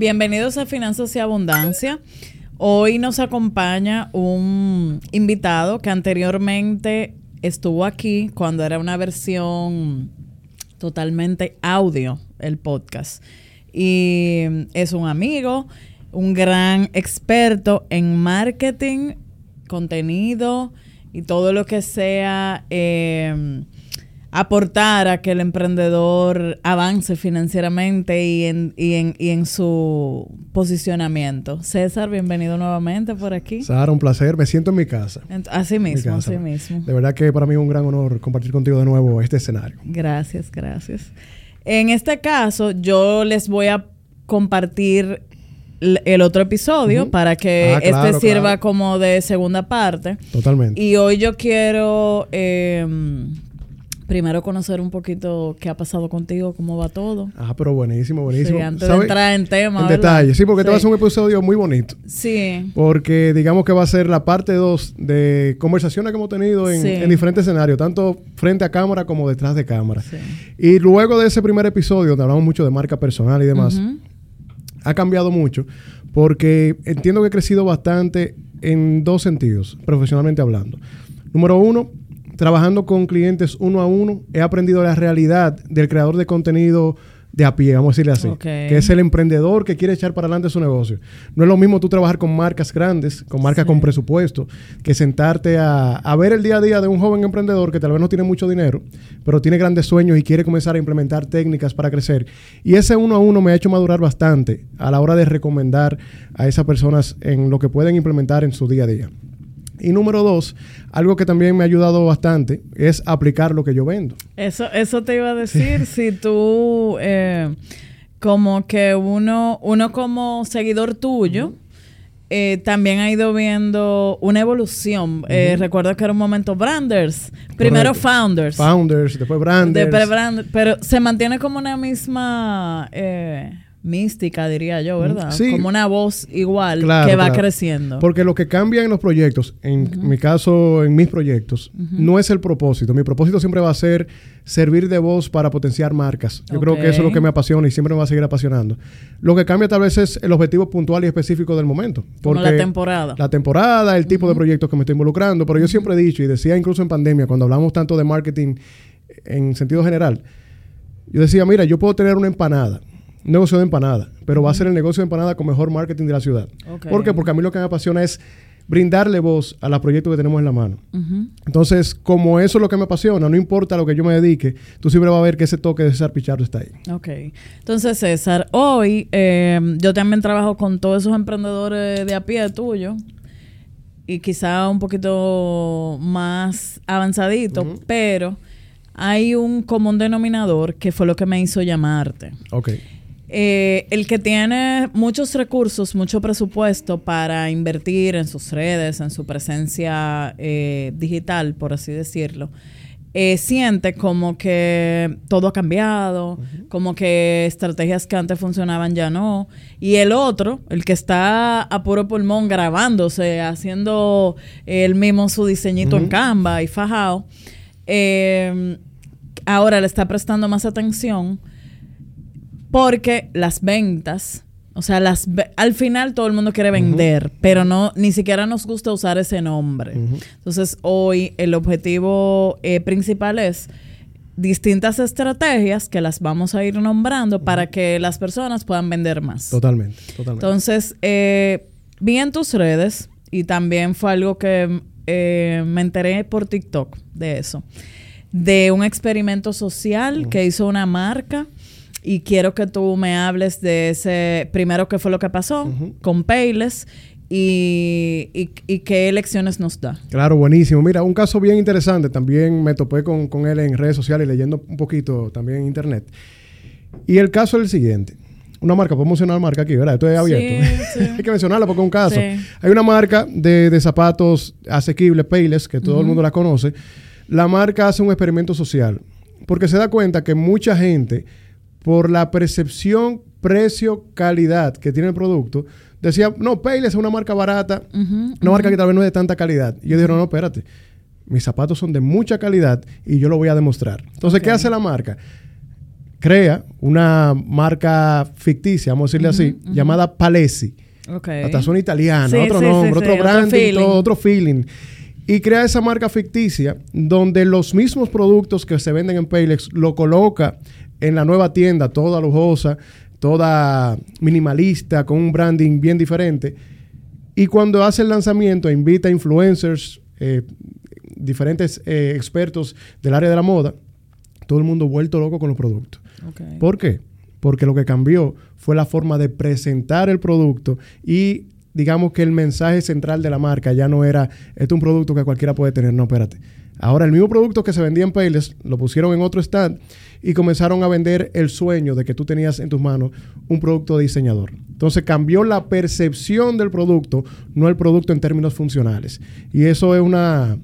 Bienvenidos a Finanzas y Abundancia. Hoy nos acompaña un invitado que anteriormente estuvo aquí cuando era una versión totalmente audio, el podcast. Y es un amigo, un gran experto en marketing, contenido y todo lo que sea eh, aportar a que el emprendedor avance financieramente y en, y en, y en su posicionamiento. César, bienvenido nuevamente por aquí. Sara, un placer. Me siento en mi casa. así mismo, así mismo. De verdad que para mí es un gran honor compartir contigo de nuevo este escenario. Gracias, gracias. En este caso, yo les voy a compartir el otro episodio para que ah, este sirva como de segunda parte. Totalmente. Y hoy yo quiero eh, primero conocer un poquito qué ha pasado contigo, cómo va todo. Ah, pero buenísimo, buenísimo. Sí, antes de entrar en tema. En detalle, sí, porque te va a ser un episodio muy bonito. Sí. Porque digamos que va a ser la parte 2 de conversaciones que hemos tenido en, diferentes escenarios, tanto frente a cámara como detrás de cámara. Sí. Y luego de ese primer episodio, donde hablamos mucho de marca personal y demás, ha cambiado mucho porque entiendo que he crecido bastante en dos sentidos, profesionalmente hablando. Número uno, trabajando con clientes uno a uno, he aprendido la realidad del creador de contenido de a pie, vamos a decirle así, que es el emprendedor que quiere echar para adelante su negocio. No es lo mismo tú trabajar con marcas grandes, con marcas con presupuesto, que sentarte a, a, ver el día a día de un joven emprendedor que tal vez no tiene mucho dinero, pero tiene grandes sueños y quiere comenzar a implementar técnicas para crecer. Y ese uno a uno me ha hecho madurar bastante a la hora de recomendar a esas personas en lo que pueden implementar en su día a día. Y número dos, algo que también me ha ayudado bastante es aplicar lo que yo vendo. Eso, eso te iba a decir, si tú, eh, como que uno, uno como seguidor tuyo, eh, también ha ido viendo una evolución. Eh, recuerdo que era un momento Branders, primero Founders. Founders, después Branders. Después pero se mantiene como una misma mística, diría yo, ¿verdad? Sí. Como una voz igual que va creciendo. Porque lo que cambia en los proyectos, en mi caso, en mis proyectos, no es el propósito. Mi propósito siempre va a ser servir de voz para potenciar marcas. Yo creo que eso es lo que me apasiona y siempre me va a seguir apasionando. Lo que cambia tal vez es el objetivo puntual y específico del momento. Como la temporada. La temporada, el tipo de proyectos que me estoy involucrando. Pero yo siempre he dicho, y decía incluso en pandemia, cuando hablamos tanto de marketing en sentido general, yo decía, mira, yo puedo tener una empanada negocio de empanada, pero va a ser el negocio de empanada con mejor marketing de la ciudad. ¿Por qué? Porque a mí lo que me apasiona es brindarle voz a los proyectos que tenemos en la mano. Entonces, como eso es lo que me apasiona, no importa lo que yo me dedique, tú siempre vas a ver que ese toque de César Pichardo está ahí. Ok. Entonces, César, hoy em, yo también trabajo con todos esos emprendedores de a pie tuyo y quizá un poquito más avanzadito, pero hay un común denominador que fue lo que me hizo llamarte. Ok. Eh, el que tiene muchos recursos, mucho presupuesto para invertir en sus redes, en su presencia eh, digital, por así decirlo, eh, siente como que todo ha cambiado, como que estrategias que antes funcionaban ya no. Y el otro, el que está a puro pulmón grabándose, haciendo él mismo su diseñito en Canva y fajado, ahora le está prestando más atención porque las ventas, o sea, las al final todo el mundo quiere vender, pero no ni siquiera nos gusta usar ese nombre. Entonces, hoy el objetivo eh, principal es distintas estrategias que las vamos a ir nombrando para que las personas puedan vender más. Totalmente, totalmente. Entonces, eh, vi en tus redes y también fue algo que eh, me enteré por TikTok de eso, de un experimento social que hizo una marca y quiero que tú me hables de ese, primero qué fue lo que pasó con Payless y, y, qué elecciones nos da. Claro, buenísimo. Mira, un caso bien interesante, también me topé con, él en redes sociales leyendo un poquito también en internet. Y el caso es el siguiente. Una marca, podemos mencionar marca aquí, ¿verdad? Esto es abierto. Hay que mencionarla porque es un caso. Hay una marca de, de zapatos asequibles, Payless, que todo el mundo la conoce. La marca hace un experimento social porque se da cuenta que mucha gente por la percepción precio-calidad que tiene el producto, decía, no, Payless es una marca barata, una marca que tal vez no es de tanta calidad. Y yo dije, no, no, espérate, mis zapatos son de mucha calidad y yo lo voy a demostrar. Entonces, ¿qué hace la marca? crea una marca ficticia, vamos a decirle así, llamada Palesi. Okay. Hasta son italiana, otro nombre, otro branding, otro feeling. Y crea esa marca ficticia donde los mismos productos que se venden en Payless lo coloca en la nueva tienda, toda lujosa, toda minimalista, con un branding bien diferente. Y cuando hace el lanzamiento, invita a influencers, eh, diferentes eh, expertos del área de la moda, todo el mundo vuelto loco con los productos. ¿Por qué? Porque lo que cambió fue la forma de presentar el producto y digamos que el mensaje central de la marca ya no era, este es un producto que cualquiera puede tener, no, espérate. Ahora el mismo producto que se vendía en Payless lo pusieron en otro stand y comenzaron a vender el sueño de que tú tenías en tus manos un producto de diseñador. Entonces cambió la percepción del producto, no el producto en términos funcionales. Y eso es una...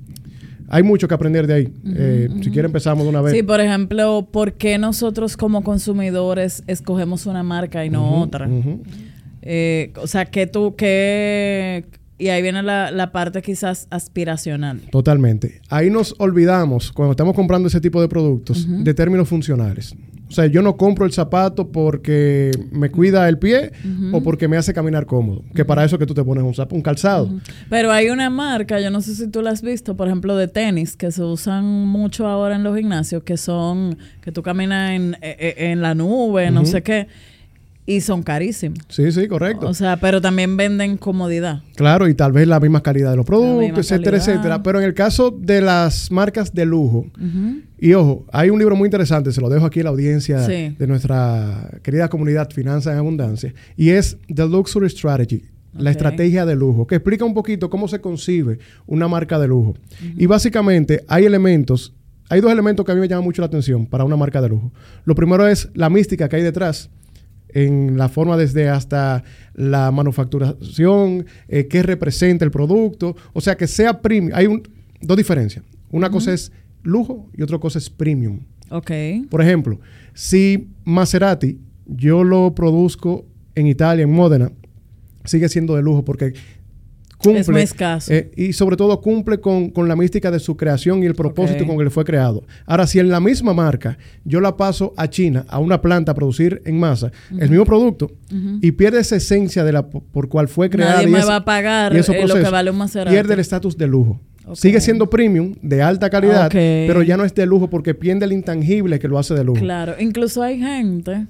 Hay mucho que aprender de ahí. Eh, si quiere empezamos de una vez. Sí, por ejemplo, ¿por qué nosotros como consumidores escogemos una marca y no otra? Eh, o sea, que tú, que... Y ahí viene la, parte quizás aspiracional. Totalmente. Ahí nos olvidamos, cuando estamos comprando ese tipo de productos, de términos funcionales. O sea, yo no compro el zapato porque me cuida el pie o porque me hace caminar cómodo. Que para eso que tú te pones un, un calzado. Pero hay una marca, yo no sé si tú la has visto, por ejemplo, de tenis, que se usan mucho ahora en los gimnasios, que son, que tú caminas en, e, e, en la nube, no sé qué y son carísimos. Sí, sí, correcto. O sea, pero también venden comodidad. Claro, y tal vez la misma calidad de los productos, etcétera, etcétera. Pero en el caso de las marcas de lujo, y ojo, hay un libro muy interesante, se lo dejo aquí a la audiencia de nuestra querida comunidad Finanzas en Abundancia, y es The Luxury Strategy. La estrategia de lujo, que explica un poquito cómo se concibe una marca de lujo. Y básicamente hay elementos, hay dos elementos que a mí me llaman mucho la atención para una marca de lujo. Lo primero es la mística que hay detrás en la forma desde hasta la manufacturación, eh, qué representa el producto, o sea, que sea premium. Hay un, dos diferencias. Una cosa es lujo y otra cosa es premium. Ok. Por ejemplo, si Maserati yo lo produzco en Italia, en Módena, sigue siendo de lujo porque cumple. escaso. Eh, y sobre todo cumple con, la mística de su creación y el propósito con el que fue creado. Ahora, si en la misma marca yo la paso a China, a una planta a producir en masa, el mismo producto, y pierde esa esencia de la por cual fue creada. Nadie me va a pagar eh, lo que vale un Maserati. Pierde el estatus de lujo. Sigue siendo premium, de alta calidad, pero ya no es de lujo porque pierde el intangible que lo hace de lujo. Claro, incluso hay gente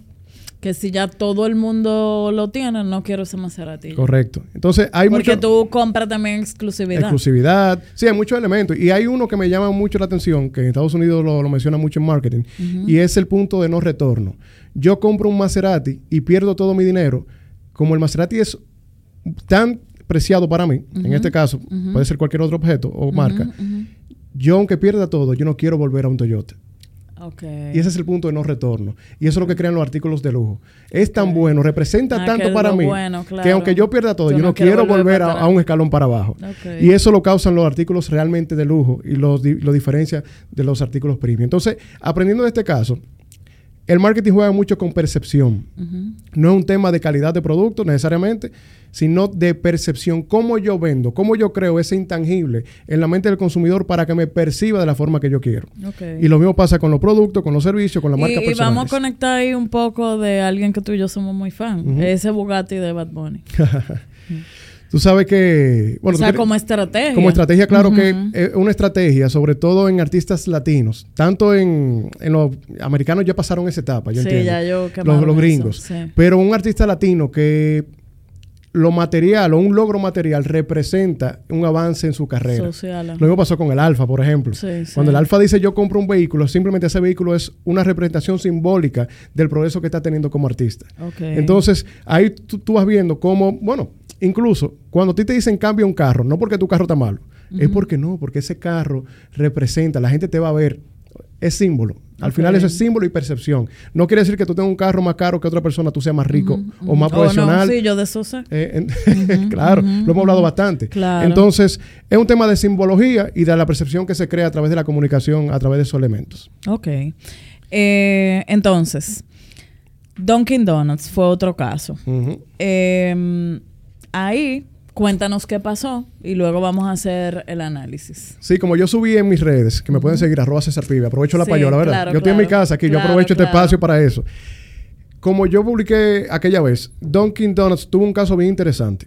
que si ya todo el mundo lo tiene, no quiero ese Maserati. Correcto. Entonces hay Porque tú compras también exclusividad. Exclusividad. Sí, hay muchos elementos. Y hay uno que me llama mucho la atención, que en Estados Unidos lo, menciona mucho en marketing, y es el punto de no retorno. Yo compro un Maserati y pierdo todo mi dinero. Como el Maserati es tan preciado para mí, en este caso, puede ser cualquier otro objeto o marca, yo aunque pierda todo, yo no quiero volver a un Toyota. Y ese es el punto de no retorno. Y eso es lo que crean los artículos de lujo. Es tan bueno, representa ah, tanto para mí, que aunque yo pierda todo, yo, no, quiero, volver a, un escalón para abajo. Y eso lo causan los artículos realmente de lujo y lo, lo diferencia de los artículos premium. Entonces, aprendiendo de este caso, el marketing juega mucho con percepción. No es un tema de calidad de producto necesariamente, sino de percepción. Cómo yo vendo, cómo yo creo ese intangible en la mente del consumidor para que me perciba de la forma que yo quiero. Y lo mismo pasa con los productos, con los servicios, con la marca personal. Y vamos a conectar ahí un poco de alguien que tú y yo somos muy fan. Ese Bugatti de Bad Bunny. Tú sabes que... Bueno, o sea, como estrategia. Como estrategia, claro que es una estrategia, sobre todo en artistas latinos. Tanto en, los americanos ya pasaron esa etapa, yo sí, Ya yo los, los gringos. Pero un artista latino que lo material o un logro material representa un avance en su carrera. Social, lo mismo pasó con el Alfa, por ejemplo. Cuando el Alfa dice yo compro un vehículo, simplemente ese vehículo es una representación simbólica del progreso que está teniendo como artista. Entonces, ahí tú, vas viendo cómo, bueno, incluso cuando a ti te dicen cambia un carro, no porque tu carro está malo, es porque no, porque ese carro representa, la gente te va a ver, es símbolo. Al final eso es símbolo y percepción. No quiere decir que tú tengas un carro más caro que otra persona, tú seas más rico o más profesional. Oh, sí, yo de eso sé. Eh, claro, lo hemos hablado bastante. Entonces, es un tema de simbología y de la percepción que se crea a través de la comunicación, a través de esos elementos. Ok. Eh, entonces, Dunkin' Donuts fue otro caso. Em, ahí Cuéntanos qué pasó y luego vamos a hacer el análisis. Sí, como yo subí en mis redes, que me pueden seguir, arroba César Pibe, aprovecho la payola, ¿verdad? yo estoy en mi casa aquí, yo aprovecho este espacio para eso. Como yo publiqué aquella vez, Dunkin' Donuts tuvo un caso bien interesante.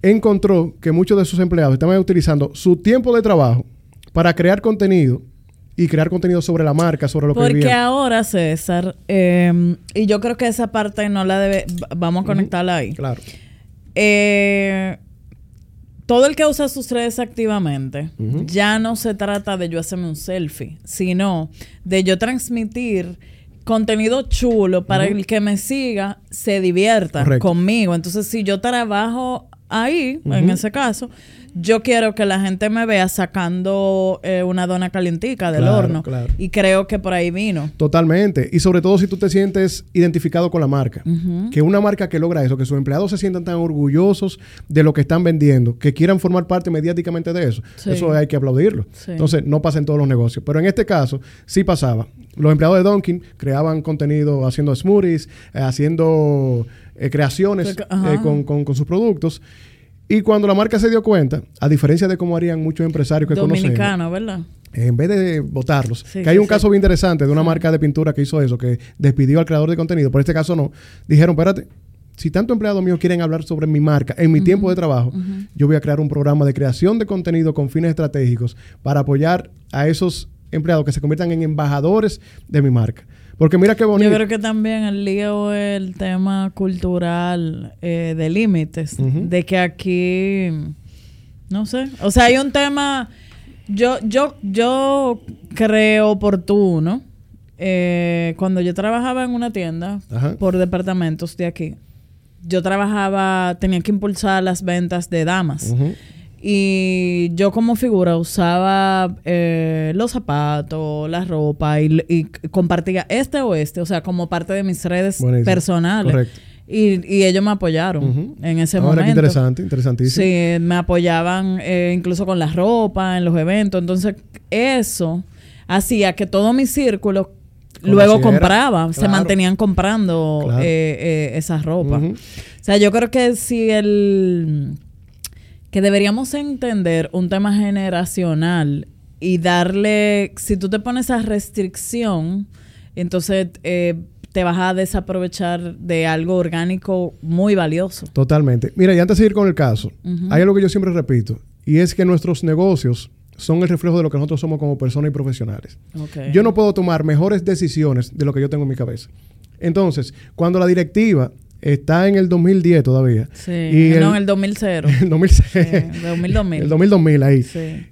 Encontró que muchos de sus empleados estaban utilizando su tiempo de trabajo para crear contenido y crear contenido sobre la marca, sobre lo que Porque ahora, César, em, y yo creo que esa parte no la debe, vamos a conectarla ahí. Claro. Eh, todo el que usa sus redes activamente, ya no se trata de yo hacerme un selfie, sino de yo transmitir contenido chulo para el que me siga se divierta conmigo. Entonces, si yo trabajo ahí, en ese caso, yo quiero que la gente me vea sacando eh, una dona calientica del horno. Y creo que por ahí vino. Totalmente. Y sobre todo si tú te sientes identificado con la marca. Que una marca que logra eso, que sus empleados se sientan tan orgullosos de lo que están vendiendo, que quieran formar parte mediáticamente de eso. Eso hay que aplaudirlo. Entonces, no pasa en todos los negocios. Pero en este caso, sí pasaba. Los empleados de Dunkin' creaban contenido haciendo smoothies, eh, haciendo eh, creaciones con, con sus productos. Y cuando la marca se dio cuenta, a diferencia de cómo harían muchos empresarios que Dominicano, ¿verdad? En vez de votarlos. que hay un caso bien interesante de una marca de pintura que hizo eso, que despidió al creador de contenido. Por este caso no. Dijeron, espérate, si tanto empleados míos quieren hablar sobre mi marca en mi tiempo de trabajo, yo voy a crear un programa de creación de contenido con fines estratégicos para apoyar a esos empleados que se conviertan en embajadores de mi marca. Porque mira qué bonito. Yo creo que también el lío el tema cultural eh, de límites. De que aquí, no sé. O sea, hay un tema, yo, yo, yo creo oportuno. Eh, cuando yo trabajaba en una tienda por departamentos de aquí, yo trabajaba, tenía que impulsar las ventas de damas. Y yo como figura usaba eh, los zapatos, la ropa y, compartía este o este, o sea, como parte de mis redes personales. Y, ellos me apoyaron en ese Ahora, momento. Qué interesante, interesantísimo. Sí, me apoyaban eh, incluso con la ropa, en los eventos. Entonces, eso hacía que todo mi círculo luego compraba, se mantenían comprando eh, esa ropa. O sea, yo creo que si el que deberíamos entender un tema generacional y darle, si tú te pones esa restricción, entonces eh, te vas a desaprovechar de algo orgánico muy valioso. Totalmente. Mira, y antes de ir con el caso, hay algo que yo siempre repito, y es que nuestros negocios son el reflejo de lo que nosotros somos como personas y profesionales. Yo no puedo tomar mejores decisiones de lo que yo tengo en mi cabeza. Entonces, cuando la directiva está en el 2010 todavía. Sí, y no, en el 2000. el 2006. el 2000, El 2000, ahí. Sí.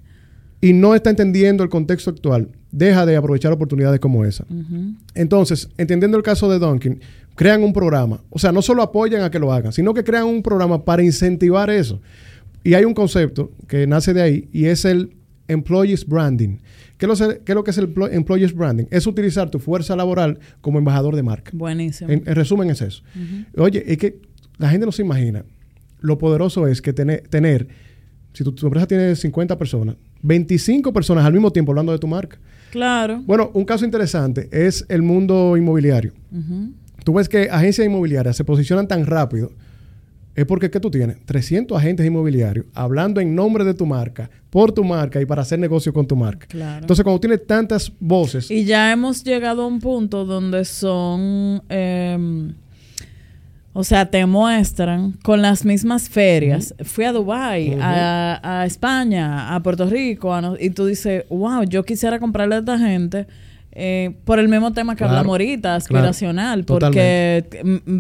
Y no está entendiendo el contexto actual. Deja de aprovechar oportunidades como esa. Entonces, entendiendo el caso de Dunkin', crean un programa. O sea, no solo apoyan a que lo hagan, sino que crean un programa para incentivar eso. Y hay un concepto que nace de ahí y es el Employees Branding. ¿Qué es, lo, que es el Employees Branding? Es utilizar tu fuerza laboral como embajador de marca. Buenísimo. En, resumen es eso. Oye, es que la gente no se imagina lo poderoso es que tener, si tu, empresa tiene 50 personas, 25 personas al mismo tiempo hablando de tu marca. Claro. Bueno, un caso interesante es el mundo inmobiliario. Tú ves que agencias inmobiliarias se posicionan tan rápido es porque ¿qué tú tienes? 300 agentes inmobiliarios hablando en nombre de tu marca, por tu marca y para hacer negocio con tu marca. Entonces, cuando tienes tantas voces... Y ya hemos llegado a un punto donde son... Em, o sea, te muestran con las mismas ferias. Fui a Dubái, a, España, a Puerto Rico, y tú dices, wow, yo quisiera comprarle a esta gente eh, por el mismo tema que hablamos ahorita, aspiracional, porque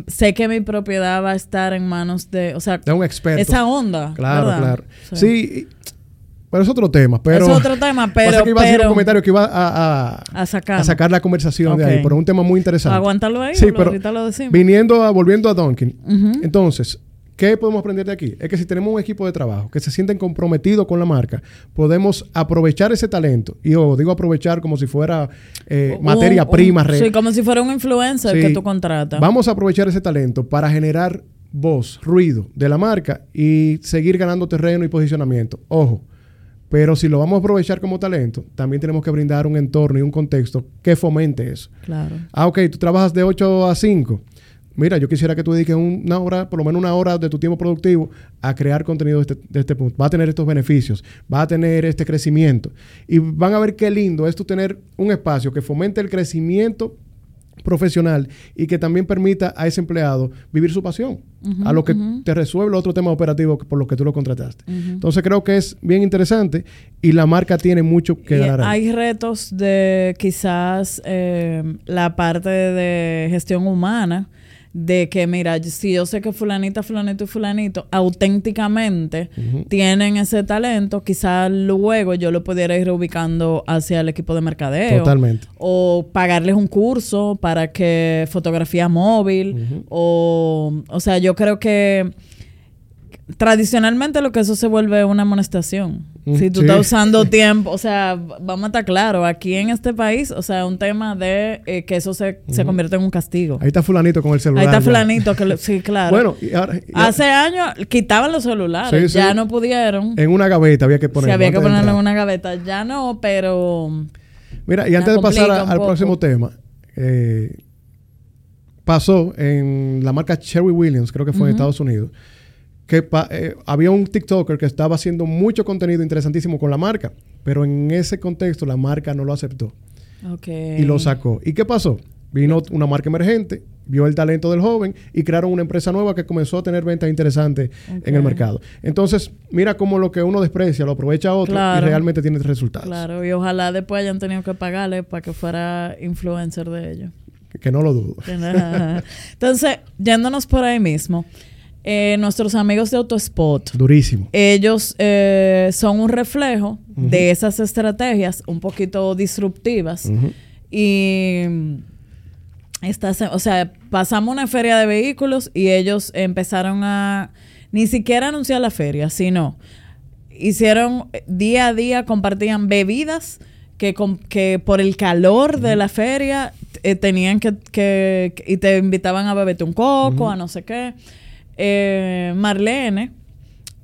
sé que mi propiedad va a estar en manos de, o sea, de un experto. Esa onda. Claro, claro. Sí. pero es otro tema. Pero, es otro tema, pero. que iba a decir un comentario que iba a, a, sacar. la conversación de ahí, pero un tema muy interesante. Aguántalo ahí, sí, pero ahorita lo decimos. Viniendo a, volviendo a Dunkin'. Entonces, ¿Qué podemos aprender de aquí? Es que si tenemos un equipo de trabajo que se sienten comprometidos con la marca, podemos aprovechar ese talento. Y yo digo aprovechar como si fuera eh, materia prima. sí, como si fuera un influencer que tú contratas. Vamos a aprovechar ese talento para generar voz, ruido de la marca y seguir ganando terreno y posicionamiento. Ojo, pero si lo vamos a aprovechar como talento, también tenemos que brindar un entorno y un contexto que fomente eso. Claro. Ah, ok, tú trabajas de 8 a 5 mira, yo quisiera que tú dediques una hora, por lo menos una hora de tu tiempo productivo a crear contenido de este, de este punto. Va a tener estos beneficios, va a tener este crecimiento. Y van a ver qué lindo es tú tener un espacio que fomente el crecimiento profesional y que también permita a ese empleado vivir su pasión, a lo que te resuelve otro tema operativo por lo que tú lo contrataste. Entonces creo que es bien interesante y la marca tiene mucho que ganar. Hay retos de quizás eh, la parte de gestión humana de que, mira, si yo sé que fulanita, fulanito y fulanito auténticamente tienen ese talento, quizás luego yo lo pudiera ir reubicando hacia el equipo de mercadeo. Totalmente. O pagarles un curso para que fotografía móvil. O, o sea, yo creo que tradicionalmente lo que eso se vuelve una amonestación. Si tú estás usando tiempo, o sea, vamos a estar claro, aquí en este país, o sea, un tema de eh, que eso se, se convierte en un castigo. Ahí está fulanito con el celular. Ahí está fulanito, que sí, claro. bueno, y ahora, Hace años quitaban los celulares, ya no pudieron. En una gaveta había que ponerlo. Sí, había que ponerlo en una gaveta, ya no, pero... Mira, y antes de pasar al próximo tema, eh, pasó en la marca Cherry Williams, creo que fue en Estados Unidos, que eh, había un TikToker que estaba haciendo mucho contenido interesantísimo con la marca, pero en ese contexto la marca no lo aceptó. Y lo sacó. ¿Y qué pasó? Vino una marca emergente, vio el talento del joven y crearon una empresa nueva que comenzó a tener ventas interesantes en el mercado. Entonces, mira cómo lo que uno desprecia lo aprovecha otro y realmente tiene resultados. Claro, y ojalá después hayan tenido que pagarle para que fuera influencer de ellos. Que, no lo dudo. Entonces, yéndonos por ahí mismo. Eh, nuestros amigos de Autospot. Durísimo. Ellos eh, son un reflejo de esas estrategias un poquito disruptivas. Y o sea, pasamos una feria de vehículos y ellos empezaron a ni siquiera anunciar la feria, sino hicieron día a día, compartían bebidas que, que por el calor de la feria eh, tenían que, y te invitaban a beberte un coco, a no sé qué. Eh, Marlene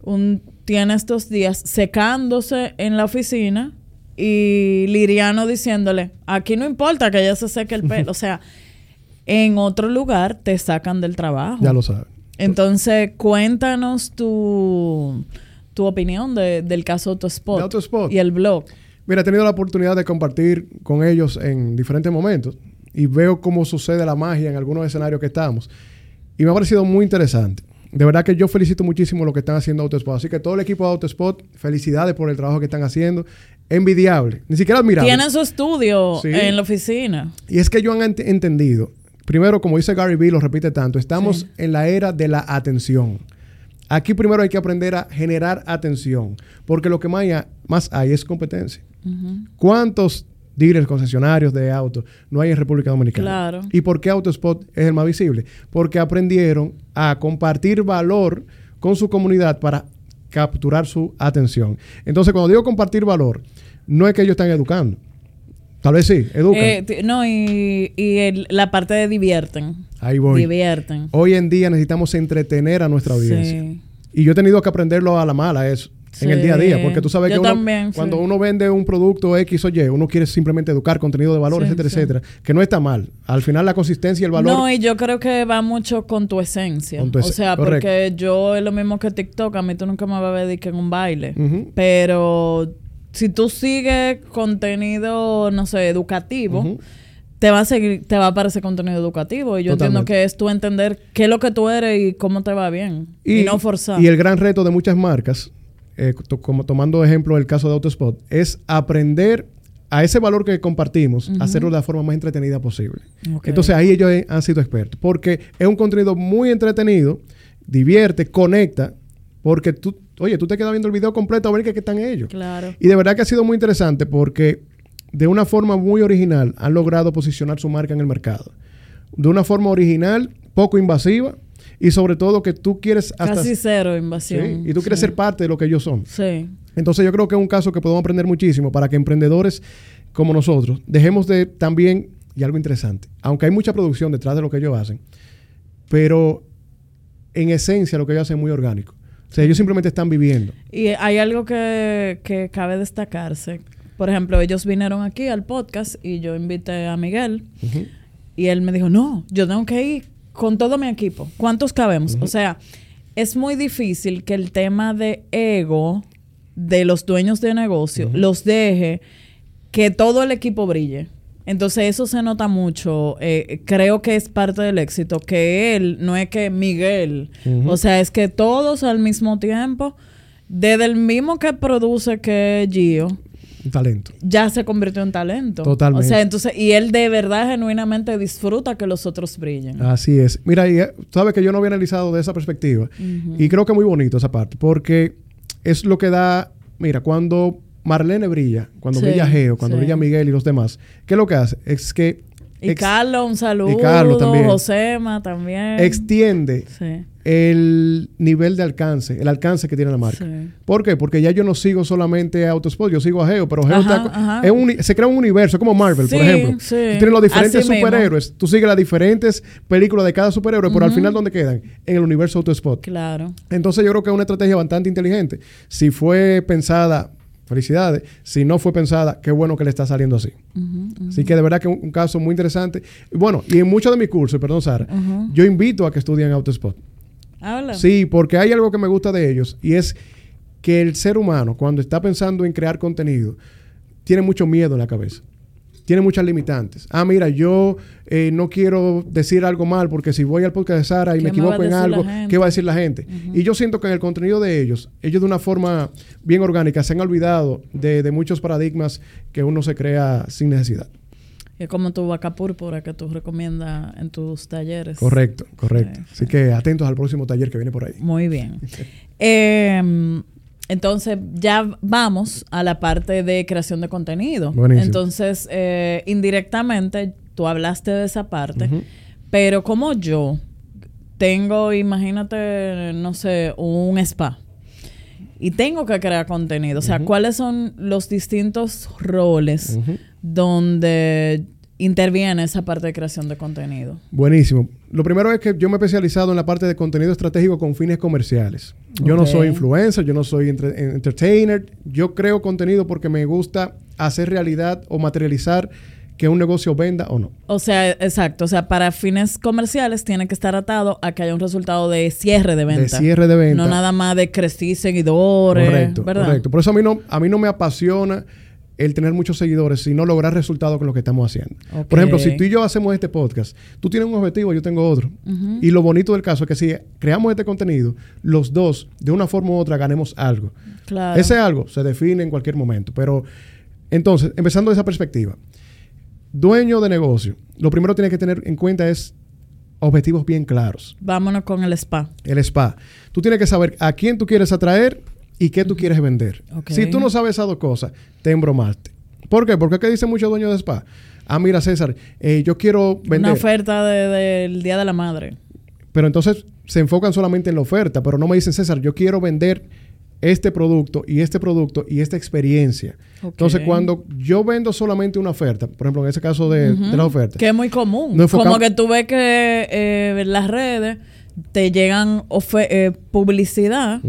un, tiene estos días secándose en la oficina y Liriano diciéndole, aquí no importa que ella se seque el pelo. o sea, en otro lugar te sacan del trabajo. Ya lo sabes. Entonces, cuéntanos tu, tu opinión del caso Autospot, Autospot y el blog. Mira, he tenido la oportunidad de compartir con ellos en diferentes momentos y veo cómo sucede la magia en algunos escenarios que estamos. Y me ha parecido muy interesante. De verdad que yo felicito muchísimo lo que están haciendo Autospot. Así que todo el equipo de Autospot, felicidades por el trabajo que están haciendo. Envidiable, ni siquiera admirable. Tienen su estudio en la oficina. Y es que ellos han entendido, primero, como dice Gary Vee, lo repite tanto, estamos en la era de la atención. Aquí primero hay que aprender a generar atención, porque lo que más hay, es competencia. ¿Cuántos dealers, concesionarios de autos, no hay en República Dominicana. Claro. ¿Y por qué Autospot es el más visible? Porque aprendieron a compartir valor con su comunidad para capturar su atención. Entonces, cuando digo compartir valor, no es que ellos están educando. Tal vez sí, educan. Eh, no, y, la parte de divierten. Ahí voy. Divierten. Hoy en día necesitamos entretener a nuestra audiencia. Sí. Y yo he tenido que aprenderlo a la mala, en el día a día. Porque tú sabes que cuando uno vende un producto X o Y, uno quiere simplemente educar contenido de valor, etcétera, etcétera. Que no está mal. Al final la consistencia y el valor. No, y yo creo que va mucho con tu esencia. o sea, porque yo es lo mismo que TikTok. A mí tú nunca me vas a ver que en un baile. Pero si tú sigues contenido, no sé, educativo. te va a seguir, te va a aparecer contenido educativo. Y yo entiendo que es tú entender qué es lo que tú eres y cómo te va bien. Y, y no forzar. Y el gran reto de muchas marcas eh, como tomando ejemplo el caso de Autospot, es aprender a ese valor que compartimos, hacerlo de la forma más entretenida posible. Entonces ahí ellos han sido expertos, porque es un contenido muy entretenido, divierte, conecta, porque tú, oye, tú te quedas viendo el video completo a ver qué, están ellos. Claro. Y de verdad que ha sido muy interesante porque de una forma muy original han logrado posicionar su marca en el mercado. De una forma original, poco invasiva, y sobre todo que tú quieres hasta... Casi cero invasión. y tú quieres ser parte de lo que ellos son. Sí. Entonces yo creo que es un caso que podemos aprender muchísimo para que emprendedores como nosotros dejemos de también, y algo interesante, aunque hay mucha producción detrás de lo que ellos hacen, pero en esencia lo que ellos hacen es muy orgánico. O sea, ellos simplemente están viviendo. Y hay algo que, que cabe destacarse. Por ejemplo, ellos vinieron aquí al podcast y yo invité a Miguel y él me dijo, no, yo tengo que ir con todo mi equipo, ¿cuántos cabemos? O sea, es muy difícil que el tema de ego de los dueños de negocio los deje que todo el equipo brille. Entonces eso se nota mucho. Eh, creo que es parte del éxito. Que él, no es que Miguel. O sea, es que todos al mismo tiempo, desde el mismo que produce que Gio. Un talento. Ya se convirtió en talento. Totalmente. O sea, entonces, y él de verdad genuinamente disfruta que los otros brillen. Así es. Mira, y, eh, sabes que yo no había analizado de esa perspectiva. Y creo que es muy bonito esa parte. Porque es lo que da. Mira, cuando Marlene brilla, cuando brilla Geo, cuando brilla Miguel y los demás, ¿qué es lo que hace? Es que... Y Carlos, un saludo. Y Carlos también. Josema también. Extiende el nivel de alcance, el alcance que tiene la marca. ¿Por qué? Porque ya yo no sigo solamente a Autosport, yo sigo a Geo, pero Geo se crea un universo, como Marvel, por ejemplo. Tú tienes los diferentes superhéroes, tú sigues las diferentes películas de cada superhéroe, pero al final, ¿dónde quedan? En el universo Autosport. Claro. Entonces yo creo que es una estrategia bastante inteligente. Si fue pensada felicidades. Si no fue pensada, qué bueno que le está saliendo así. Así que de verdad que es un, caso muy interesante. Bueno, y en muchos de mis cursos, perdón Sara, yo invito a que estudien Autospot. Habla. Sí, porque hay algo que me gusta de ellos y es que el ser humano, cuando está pensando en crear contenido, tiene mucho miedo en la cabeza tiene muchas limitantes. Ah, mira, yo eh, no quiero decir algo mal porque si voy al podcast de Sara y me equivoco en algo, ¿qué va a decir la gente? Y yo siento que en el contenido de ellos, ellos de una forma bien orgánica se han olvidado de, muchos paradigmas que uno se crea sin necesidad. Es como tu vaca púrpura que tú recomiendas en tus talleres. Correcto, correcto. Así que atentos al próximo taller que viene por ahí. Muy bien. eh, entonces ya vamos a la parte de creación de contenido. Entonces, eh, indirectamente, tú hablaste de esa parte, pero como yo tengo, imagínate, no sé, un spa y tengo que crear contenido, o sea, ¿cuáles son los distintos roles donde interviene esa parte de creación de contenido? Buenísimo. Lo primero es que yo me he especializado en la parte de contenido estratégico con fines comerciales. Yo no soy influencer, yo no soy entertainer. Yo creo contenido porque me gusta hacer realidad o materializar que un negocio venda o no. O sea, exacto. O sea, para fines comerciales tiene que estar atado a que haya un resultado de cierre de venta. De cierre de venta. No nada más de crecer seguidores. Correcto, correcto. Por eso a mí no, a mí no me apasiona el tener muchos seguidores, sino lograr resultados con lo que estamos haciendo. Por ejemplo, si tú y yo hacemos este podcast, tú tienes un objetivo, yo tengo otro. Y lo bonito del caso es que si creamos este contenido, los dos, de una forma u otra, ganemos algo. Ese algo se define en cualquier momento. Pero entonces, empezando de esa perspectiva, dueño de negocio, lo primero que tiene que tener en cuenta es objetivos bien claros. Vámonos con el spa. El spa. Tú tienes que saber a quién tú quieres atraer y qué tú quieres vender. Si tú no sabes esas dos cosas, te embromaste. ¿Por qué? Porque ¿qué dicen muchos dueños de spa? Ah, mira, César, eh, yo quiero vender. Una oferta del Día de la Madre. Pero entonces se enfocan solamente en la oferta, pero no me dicen, César, yo quiero vender este producto y este producto y esta experiencia. Entonces, cuando yo vendo solamente una oferta, por ejemplo, en ese caso de, la oferta. Que es muy común. Como que tú ves que eh, en las redes te llegan eh, publicidad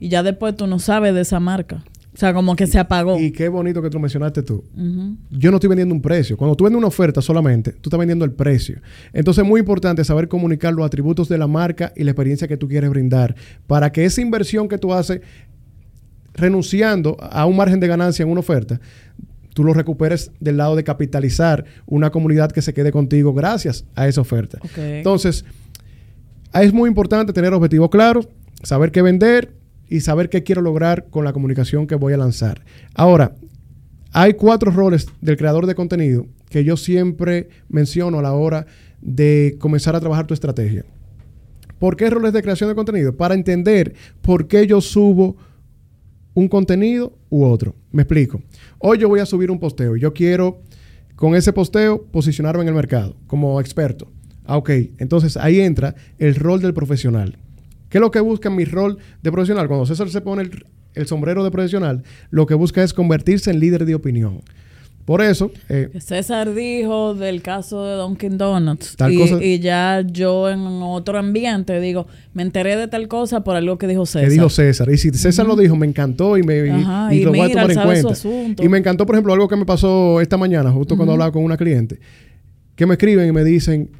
y ya después tú no sabes de esa marca. O sea, como que se apagó. Y qué bonito que tú mencionaste tú. Yo no estoy vendiendo un precio. Cuando tú vendes una oferta solamente, tú estás vendiendo el precio. Entonces es muy importante saber comunicar los atributos de la marca y la experiencia que tú quieres brindar para que esa inversión que tú haces renunciando a un margen de ganancia en una oferta, tú lo recuperes del lado de capitalizar una comunidad que se quede contigo gracias a esa oferta. Entonces, es muy importante tener objetivos claros, saber qué vender, y saber qué quiero lograr con la comunicación que voy a lanzar. Ahora, hay cuatro roles del creador de contenido que yo siempre menciono a la hora de comenzar a trabajar tu estrategia. ¿Por qué roles de creación de contenido? Para entender por qué yo subo un contenido u otro. Me explico. Hoy yo voy a subir un posteo y yo quiero con ese posteo posicionarme en el mercado como experto. Ah, ok, entonces ahí entra el rol del profesional. ¿Qué es lo que busca en mi rol de profesional? Cuando César se pone el, sombrero de profesional, lo que busca es convertirse en líder de opinión. Por eso. Eh, César dijo del caso de Dunkin' Donuts. y, ya yo en otro ambiente digo, me enteré de tal cosa por algo que dijo César. Que dijo César. Y si César lo dijo, me encantó y, me, y, lo voy a tomar en cuenta. Y me encantó, por ejemplo, algo que me pasó esta mañana, justo cuando hablaba con una cliente, que me escriben y me dicen,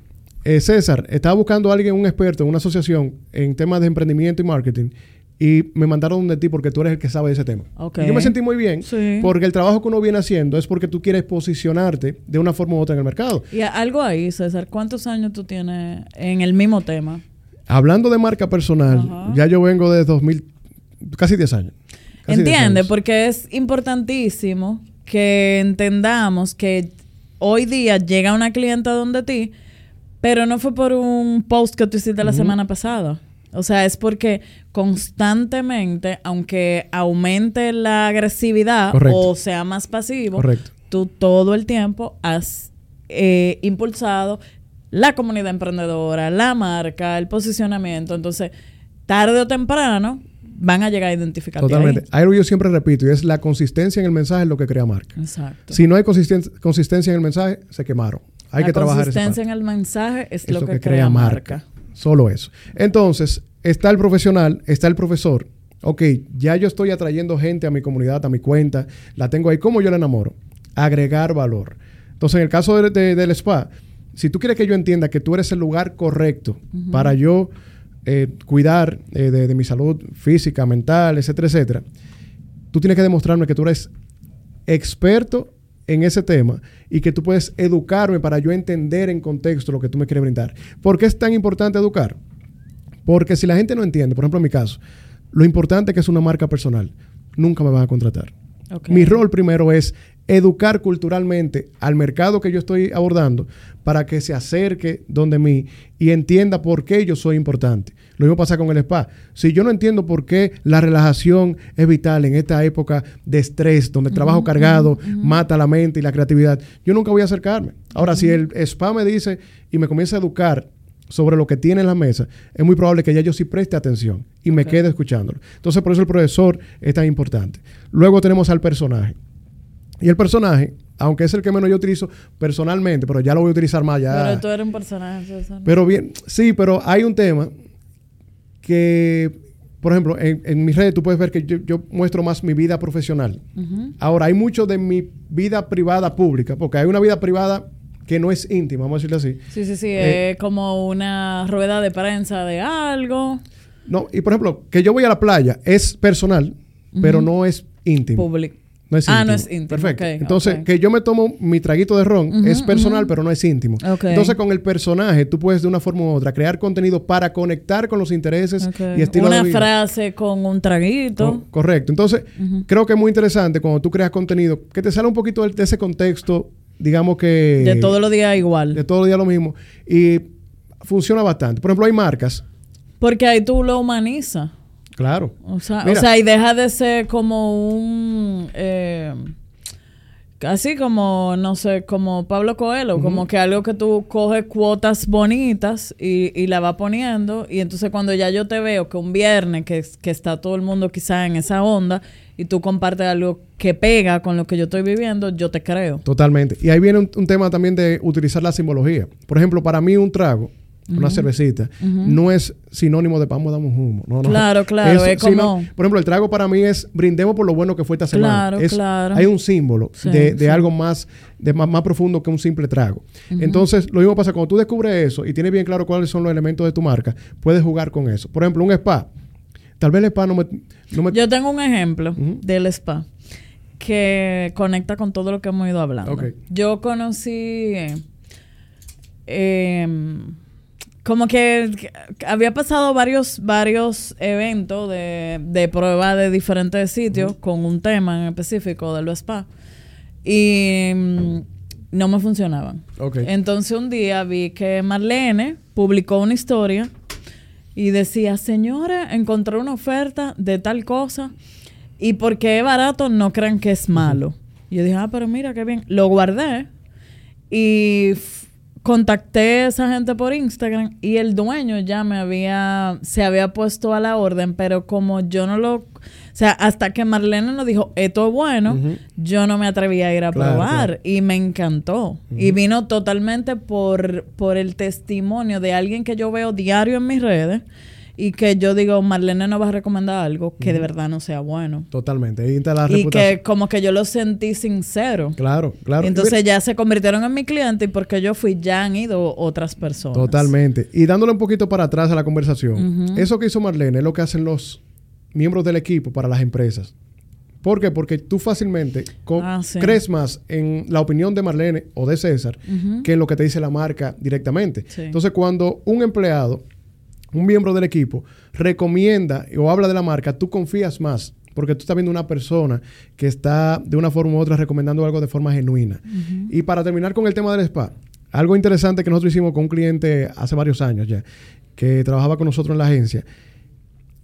eh, César, estaba buscando a alguien, un experto en una asociación en temas de emprendimiento y marketing. Y me mandaron de ti porque tú eres el que sabe de ese tema. Y yo me sentí muy bien porque el trabajo que uno viene haciendo es porque tú quieres posicionarte de una forma u otra en el mercado. Y algo ahí, César, ¿cuántos años tú tienes en el mismo tema? Hablando de marca personal, ya yo vengo de 2000, casi 10 años. Entiende, porque es importantísimo que entendamos que hoy día llega una clienta donde ti, pero no fue por un post que tú hiciste la semana pasada. O sea, es porque constantemente, aunque aumente la agresividad o sea más pasivo, tú todo el tiempo has eh, impulsado la comunidad emprendedora, la marca, el posicionamiento. Entonces, tarde o temprano, van a llegar a identificar. Totalmente. Hay algo yo siempre repito y es la consistencia en el mensaje es lo que crea marca. Exacto. Si no hay consistencia en el mensaje, se quemaron. Hay que trabajar. La consistencia en el mensaje es, lo, que, crea, marca. Solo eso. Entonces, está el profesional, está el profesor. Ok, ya yo estoy atrayendo gente a mi comunidad, a mi cuenta, la tengo ahí. ¿Cómo yo la enamoro? Agregar valor. Entonces, en el caso del spa, si tú quieres que yo entienda que tú eres el lugar correcto para yo eh, cuidar eh, de, mi salud física, mental, etcétera, etcétera, tú tienes que demostrarme que tú eres experto en ese tema y que tú puedes educarme para yo entender en contexto lo que tú me quieres brindar. ¿Por qué es tan importante educar? Porque si la gente no entiende, por ejemplo en mi caso, lo importante que es una marca personal, nunca me van a contratar. Mi rol primero es educar culturalmente al mercado que yo estoy abordando para que se acerque donde mí y entienda por qué yo soy importante. Lo mismo pasa con el spa. Si yo no entiendo por qué la relajación es vital en esta época de estrés, donde el trabajo cargado mata la mente y la creatividad, yo nunca voy a acercarme. Ahora, si el spa me dice y me comienza a educar sobre lo que tiene en la mesa, es muy probable que ya yo sí preste atención y me quede escuchándolo. Entonces, por eso el profesor es tan importante. Luego tenemos al personaje. Y el personaje, aunque es el que menos yo utilizo personalmente, pero ya lo voy a utilizar más ya. Pero tú eres un personaje. Pero bien, sí, pero hay un tema que, por ejemplo, en, mis redes tú puedes ver que yo, muestro más mi vida profesional. Ahora, hay mucho de mi vida privada pública, porque hay una vida privada que no es íntima, vamos a decirlo así. Sí, sí, sí, eh, es como una rueda de prensa de algo. No, y por ejemplo, que yo voy a la playa es personal, pero no es íntimo. Público. No es ah, no es íntimo. Perfecto. Entonces, que yo me tomo mi traguito de ron es personal, pero no es íntimo. Entonces, con el personaje, tú puedes de una forma u otra crear contenido para conectar con los intereses y estilos Una frase con un traguito. correcto. Entonces, creo que es muy interesante cuando tú creas contenido que te sale un poquito de, ese contexto, digamos que... De todos los días igual. De todos los días lo mismo. Y funciona bastante. Por ejemplo, hay marcas. Porque ahí tú lo humanizas. Claro. O sea, o sea, y deja de ser como un... Eh, casi como, no sé, como Pablo Coelho, como que algo que tú coges cuotas bonitas y, y la vas poniendo. Y entonces cuando ya yo te veo que un viernes, que, que está todo el mundo quizá en esa onda, y tú compartes algo que pega con lo que yo estoy viviendo, yo te creo. Totalmente. Y ahí viene un tema también de utilizar la simbología. Por ejemplo, para mí un trago una cervecita, no es sinónimo de vamos, damos humo. No, claro, claro, es como... por ejemplo, el trago para mí es brindemos por lo bueno que fue esta semana. Claro, claro. Hay un símbolo de, algo más, de más, profundo que un simple trago. Entonces, lo mismo pasa cuando tú descubres eso y tienes bien claro cuáles son los elementos de tu marca, puedes jugar con eso. Por ejemplo, un spa. Tal vez el spa no me... Yo tengo un ejemplo del spa que conecta con todo lo que hemos ido hablando. Yo conocí... Eh, como que había pasado varios, varios eventos de, de prueba de diferentes sitios con un tema en específico de los spa. Y mm, no me funcionaban. Entonces un día vi que Marlene publicó una historia y decía, señora, encontré una oferta de tal cosa y porque es barato no crean que es malo. Y yo dije, ah, pero mira qué bien. Lo guardé y contacté a esa gente por Instagram y el dueño ya me había, se había puesto a la orden, pero como yo no lo, o sea, hasta que Marlene nos dijo, esto es bueno, yo no me atreví a ir a probar y me encantó. Y vino totalmente por, por el testimonio de alguien que yo veo diario en mis redes y que yo digo, Marlene no va a recomendar algo que de verdad no sea bueno. Totalmente. y que como que yo lo sentí sincero. Claro, claro. Entonces ya se convirtieron en mi cliente y porque yo fui, ya han ido otras personas. Totalmente. Y dándole un poquito para atrás a la conversación, eso que hizo Marlene es lo que hacen los miembros del equipo para las empresas. ¿Por qué? Porque tú fácilmente ah, crees más en la opinión de Marlene o de César que en lo que te dice la marca directamente. Entonces, cuando un empleado, un miembro del equipo, recomienda o habla de la marca, tú confías más. Porque tú estás viendo una persona que está de una forma u otra recomendando algo de forma genuina. Y para terminar con el tema del spa, algo interesante que nosotros hicimos con un cliente hace varios años ya, que trabajaba con nosotros en la agencia,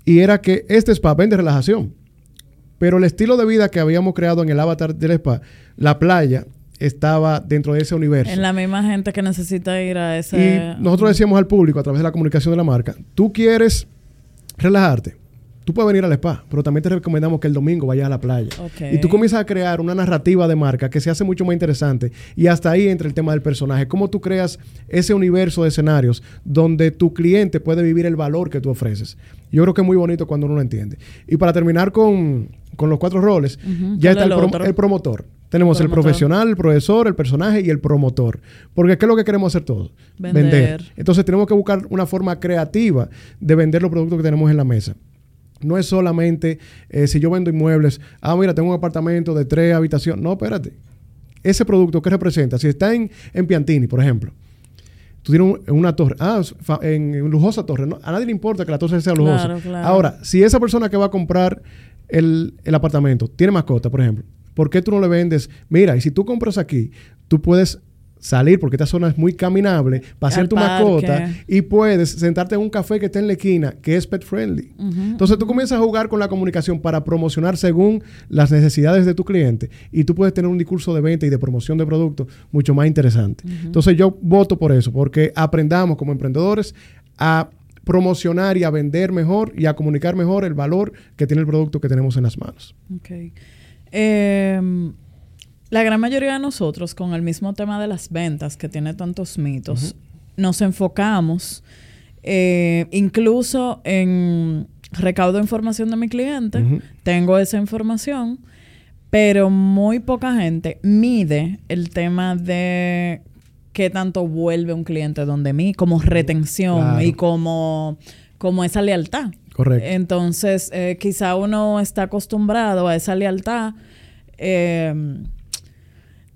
y era que este spa vende relajación. Pero el estilo de vida que habíamos creado en el avatar del spa, la playa, estaba dentro de ese universo. En la misma gente que necesita ir a ese... Y nosotros decíamos al público a través de la comunicación de la marca, tú quieres relajarte, tú puedes venir al spa, pero también te recomendamos que el domingo vayas a la playa. Y tú comienzas a crear una narrativa de marca que se hace mucho más interesante. Y hasta ahí entra el tema del personaje. Cómo tú creas ese universo de escenarios donde tu cliente puede vivir el valor que tú ofreces. Yo creo que es muy bonito cuando uno lo entiende. Y para terminar con, los cuatro roles, ya está el, promotor. Tenemos el profesional, el profesor, el personaje y el promotor. Porque ¿qué es lo que queremos hacer todos? vender. Entonces tenemos que buscar una forma creativa de vender los productos que tenemos en la mesa. No es solamente eh, si yo vendo inmuebles, ah, mira, tengo un apartamento de tres habitaciones. No, espérate. Ese producto, ¿qué representa? Si está en, en Piantini, por ejemplo, tú tienes una torre, ah, en, lujosa torre, a nadie le importa que la torre sea lujosa. Ahora, si esa persona que va a comprar el, el apartamento tiene mascota, por ejemplo, ¿por qué tú no le vendes? Mira, y si tú compras aquí, tú puedes salir, porque esta zona es muy caminable, pasear tu mascota y puedes sentarte en un café que está en la esquina, que es pet friendly. Entonces tú comienzas a jugar con la comunicación para promocionar según las necesidades de tu cliente y tú puedes tener un discurso de venta y de promoción de productos mucho más interesante. Entonces yo voto por eso, porque aprendamos como emprendedores a promocionar y a vender mejor y a comunicar mejor el valor que tiene el producto que tenemos en las manos. Okay. Em, la gran mayoría de nosotros, con el mismo tema de las ventas, que tiene tantos mitos, nos enfocamos eh, incluso en recaudo información de mi cliente, tengo esa información, pero muy poca gente mide el tema de qué tanto vuelve un cliente donde mí, como retención y como, como esa lealtad. Correcto. Entonces, eh, quizá uno está acostumbrado a esa lealtad. Eh,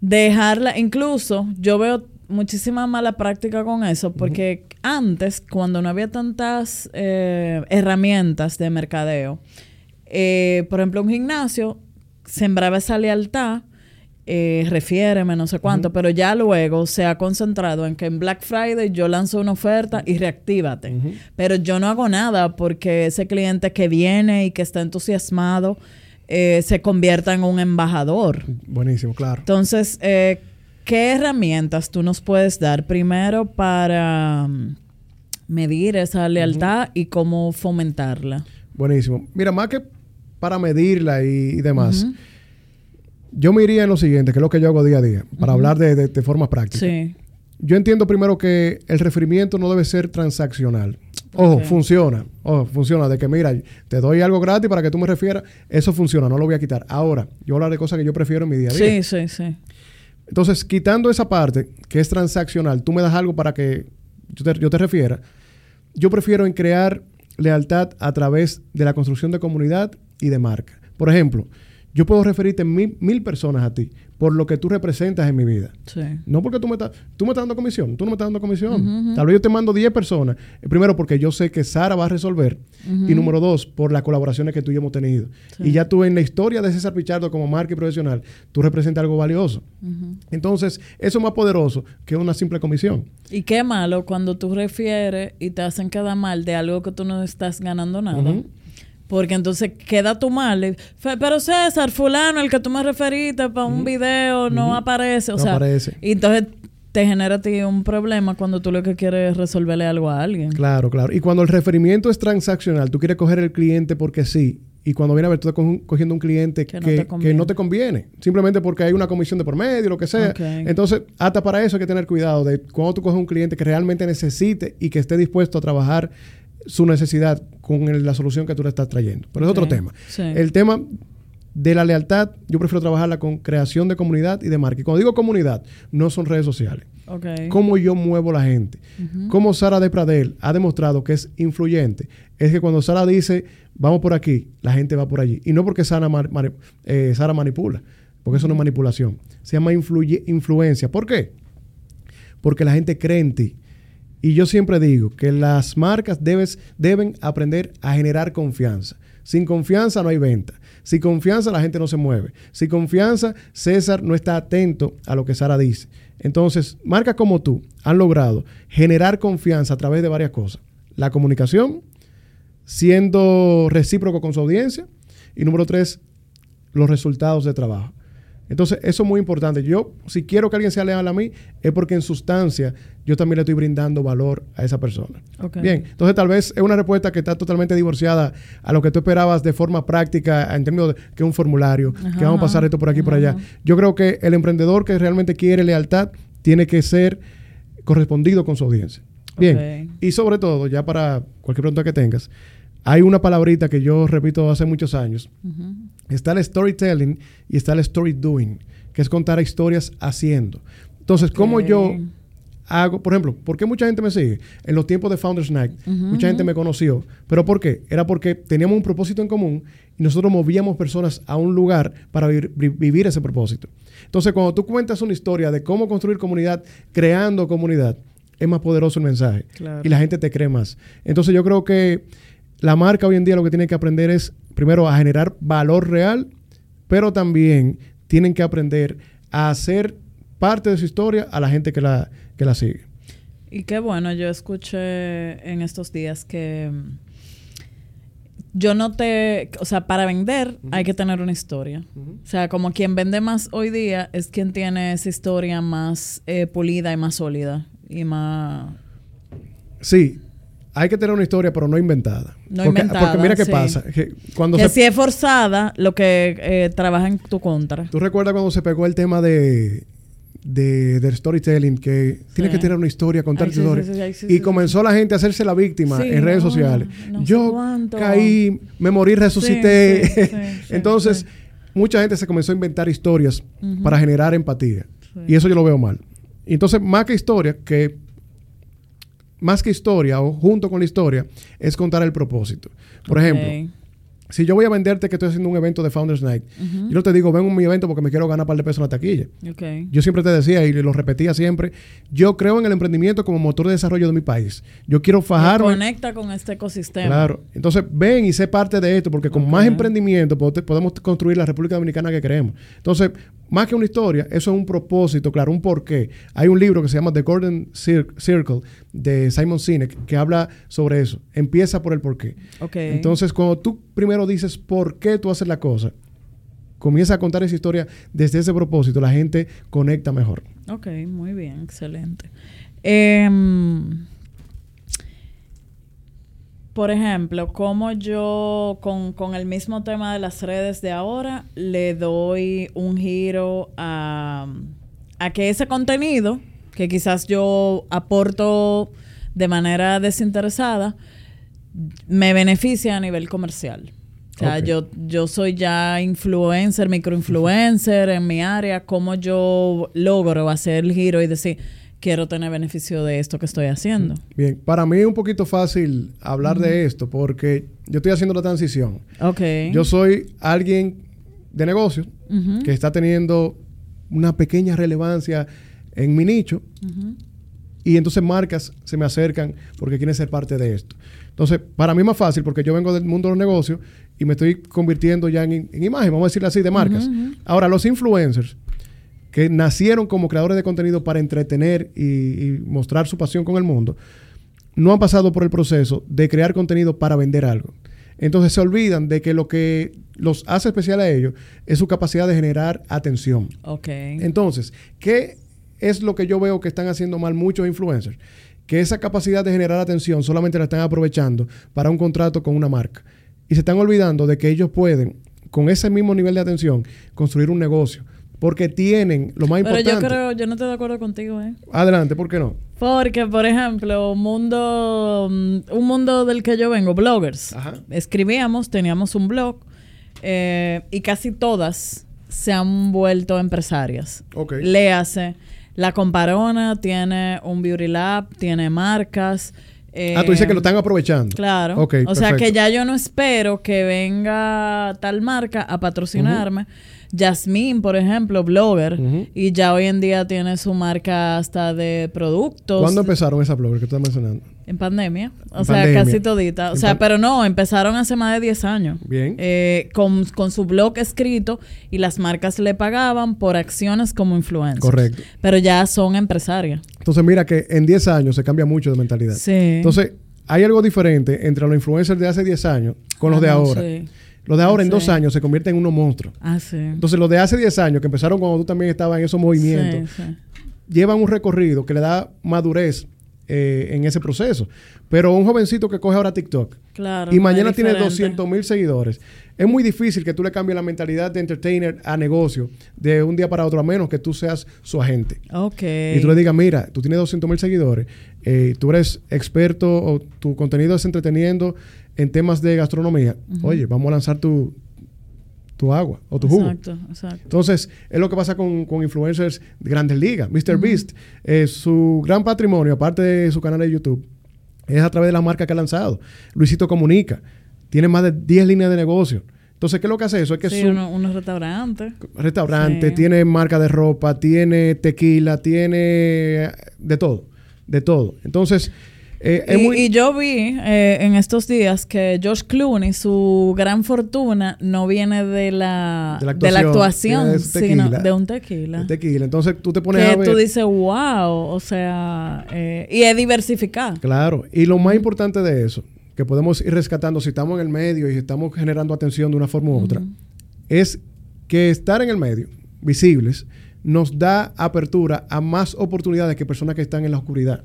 dejarla, incluso yo veo muchísima mala práctica con eso, porque antes, cuando no había tantas eh, herramientas de mercadeo, eh, por ejemplo, un gimnasio sembraba esa lealtad, eh, refiéreme, no sé cuánto, pero ya luego se ha concentrado en que en Black Friday yo lanzo una oferta y reactívate. Pero yo no hago nada porque ese cliente que viene y que está entusiasmado, eh, se convierta en un embajador. Buenísimo, claro. Entonces, eh, ¿qué herramientas tú nos puedes dar primero para mm, medir esa lealtad y cómo fomentarla? Buenísimo. Mira, más que para medirla y, demás, yo me iría en lo siguiente, que es lo que yo hago día a día, para hablar de, de, de forma práctica. Sí. Yo entiendo primero que el referimiento no debe ser transaccional. Ojo, funciona. Ojo, funciona. De que, mira, te doy algo gratis para que tú me refieras. Eso funciona, no lo voy a quitar. Ahora, yo hablar de cosas que yo prefiero en mi día a día. Sí, sí, sí. Entonces, quitando esa parte que es transaccional, tú me das algo para que yo te, yo te refiera. Yo prefiero en crear lealtad a través de la construcción de comunidad y de marca. Por ejemplo, yo puedo referirte mil, mil personas a ti por lo que tú representas en mi vida. Sí. No porque tú me estás, tú me estás dando comisión, tú no me estás dando comisión. Tal vez yo te mando 10 personas. Eh, primero, porque yo sé que Sara va a resolver. Y número dos, por las colaboraciones que tú y yo hemos tenido. Y ya tú en la historia de César Pichardo como marca y profesional, tú representas algo valioso. Entonces, eso es más poderoso que una simple comisión. Y qué malo cuando tú refieres y te hacen quedar mal de algo que tú no estás ganando nada. Porque entonces queda tu mal. Pero César, fulano, el que tú me referiste para un video, no aparece. O no sea, aparece. Y entonces te genera a ti un problema cuando tú lo que quieres es resolverle algo a alguien. Claro, claro. Y cuando el referimiento es transaccional, tú quieres coger el cliente porque sí. Y cuando viene a ver, tú estás cogiendo un cliente que, no te conviene. Simplemente porque hay una comisión de por medio, lo que sea. Entonces, hasta para eso hay que tener cuidado de cuando tú coges un cliente que realmente necesite y que esté dispuesto a trabajar su necesidad con la solución que tú le estás trayendo. Pero es otro tema. El tema de la lealtad, yo prefiero trabajarla con creación de comunidad y de marca. Y cuando digo comunidad, no son redes sociales. Okay. Cómo yo muevo la gente. Cómo Sara de Pradel ha demostrado que es influyente. Es que cuando Sara dice, vamos por aquí, la gente va por allí. Y no porque Sara, eh, Sara manipula, porque eso no es manipulación. Se llama influencia. ¿Por qué? Porque la gente cree en ti. Y yo siempre digo que las marcas deben aprender a generar confianza. Sin confianza no hay venta. Sin confianza la gente no se mueve. Sin confianza César no está atento a lo que Sara dice. Entonces, marcas como tú han logrado generar confianza a través de varias cosas. La comunicación, siendo recíproco con su audiencia. Y número tres, los resultados de trabajo. Entonces, eso es muy importante. Yo, si quiero que alguien sea leal a mí, es porque en sustancia yo también le estoy brindando valor a esa persona. Bien, entonces tal vez es una respuesta que está totalmente divorciada a lo que tú esperabas de forma práctica, en términos de que es un formulario, que vamos a pasar esto por aquí y por allá. Yo creo que el emprendedor que realmente quiere lealtad tiene que ser correspondido con su audiencia. Bien, y sobre todo, ya para cualquier pregunta que tengas, hay una palabrita que yo repito hace muchos años. Está el storytelling y está el story doing, que es contar historias haciendo. Entonces, ¿cómo yo hago, por ejemplo, ¿por qué mucha gente me sigue? En los tiempos de Founders Night, mucha gente me conoció. ¿Pero por qué? Era porque teníamos un propósito en común y nosotros movíamos personas a un lugar para vivir, ese propósito. Entonces, cuando tú cuentas una historia de cómo construir comunidad, creando comunidad, es más poderoso el mensaje y la gente te cree más. Entonces, yo creo que la marca hoy en día lo que tiene que aprender es, primero, a generar valor real, pero también tienen que aprender a hacer parte de su historia a la gente que la, que la sigue. Y qué bueno, yo escuché en estos días que mm, yo no te, o sea, para vender hay que tener una historia. O sea, como quien vende más hoy día es quien tiene esa historia más eh, pulida y más sólida y más... Sí, hay que tener una historia, pero no inventada. No porque, inventada. Porque mira qué pasa. Que, cuando si es forzada, lo que eh, trabaja en tu contra. ¿Tú recuerdas cuando se pegó el tema de, de del storytelling? Que tiene que tener una historia, contar historia. y comenzó la gente a hacerse la víctima en redes sociales. Yo caí, me morí, resucité. Entonces, mucha gente se comenzó a inventar historias para generar empatía. Y eso yo lo veo mal. entonces, más que historia, que más que historia o junto con la historia, es contar el propósito. Por ejemplo, si yo voy a venderte que estoy haciendo un evento de Founders Night, yo no te digo, ven a mi evento porque me quiero ganar un par de pesos en la taquilla. Yo siempre te decía y lo repetía siempre, yo creo en el emprendimiento como motor de desarrollo de mi país. Yo quiero fajarme. conecta con este ecosistema. Claro. Entonces, ven y sé parte de esto porque con más emprendimiento podemos construir la República Dominicana que queremos. Entonces, más que una historia, eso es un propósito, claro, un porqué. Hay un libro que se llama The Golden Circle de Simon Sinek que habla sobre eso. Empieza por el porqué. Okay. Entonces, cuando tú primero dices por qué tú haces la cosa, comienza a contar esa historia desde ese propósito, la gente conecta mejor. Ok, muy bien, excelente. Em, por ejemplo, como yo con, el mismo tema de las redes de ahora le doy un giro a, a que ese contenido que quizás yo aporto de manera desinteresada me beneficia a nivel comercial. O sea, yo, yo soy ya influencer, microinfluencer en mi área, cómo yo logro hacer el giro y decir, quiero tener beneficio de esto que estoy haciendo. Bien, para mí es un poquito fácil hablar de esto porque yo estoy haciendo la transición. Ok. Yo soy alguien de negocio que está teniendo una pequeña relevancia en mi nicho y entonces marcas se me acercan porque quieren ser parte de esto. Entonces, para mí es más fácil porque yo vengo del mundo de los negocios y me estoy convirtiendo ya en, imagen, vamos a decirlo así, de marcas. Ahora, los influencers que nacieron como creadores de contenido para entretener y, mostrar su pasión con el mundo, no han pasado por el proceso de crear contenido para vender algo. Entonces se olvidan de que lo que los hace especial a ellos es su capacidad de generar atención. Ok. Entonces, ¿qué es lo que yo veo que están haciendo mal muchos influencers? Que esa capacidad de generar atención solamente la están aprovechando para un contrato con una marca. Y se están olvidando de que ellos pueden, con ese mismo nivel de atención, construir un negocio porque tienen lo más importante. Pero yo creo, yo no estoy de acuerdo contigo, ¿eh? Adelante, ¿por qué no? Porque, por ejemplo, un mundo, mm, un mundo del que yo vengo, bloggers. Escribíamos, teníamos un blog eh, y casi todas se han vuelto empresarias. Ok. Léase. La Comparona tiene un beauty lab, tiene marcas. ah, tú dices que lo están aprovechando. Claro. o sea que ya yo no espero que venga tal marca a patrocinarme. Jasmine, por ejemplo, blogger, y ya hoy en día tiene su marca hasta de productos. ¿Cuándo empezaron esas bloggers que estás mencionando? En pandemia. O sea, casi todita. O sea, pero no, empezaron hace más de 10 años. Bien. Eh, con, su blog escrito y las marcas le pagaban por acciones como influencer. Correcto. Pero ya son empresarias. Entonces, mira que en 10 años se cambia mucho de mentalidad. Sí. Entonces, hay algo diferente entre los influencers de hace 10 años con los de ahora. Sí. Los de ahora en dos años se convierten en unos monstruos. Ah, sí. Entonces, los de hace 10 años, que empezaron cuando tú también estabas en esos movimientos, llevan un recorrido que le da madurez eh, en ese proceso. Pero un jovencito que coge ahora TikTok claro, y mañana tiene 200 mil seguidores, es muy difícil que tú le cambies la mentalidad de entertainer a negocio de un día para otro, a menos que tú seas su agente. Ok. Y tú le digas, mira, tú tienes 200 mil seguidores, eh, tú eres experto o tu contenido es entreteniendo en temas de gastronomía, oye, vamos a lanzar tu, tu agua o tu jugo. Exacto, exacto. Entonces, es lo que pasa con, influencers de grandes ligas. Mr. Beast, eh, su gran patrimonio, aparte de su canal de YouTube, es a través de la marca que ha lanzado. Luisito Comunica. Tiene más de 10 líneas de negocio. Entonces, ¿qué es lo que hace eso? Es que sí, unos restaurantes. Restaurante, tiene marca de ropa, tiene tequila, tiene de todo. De todo. Entonces, eh, y, yo vi eh, en estos días que George Clooney, su gran fortuna no viene de la, de la actuación, sino de un tequila. tequila. Entonces tú te pones que a ver. tú dices, wow, o sea, eh, y es diversificado. Claro, y lo más importante de eso, que podemos ir rescatando si estamos en el medio y estamos generando atención de una forma u otra, es que estar en el medio, visibles, nos da apertura a más oportunidades que personas que están en la oscuridad.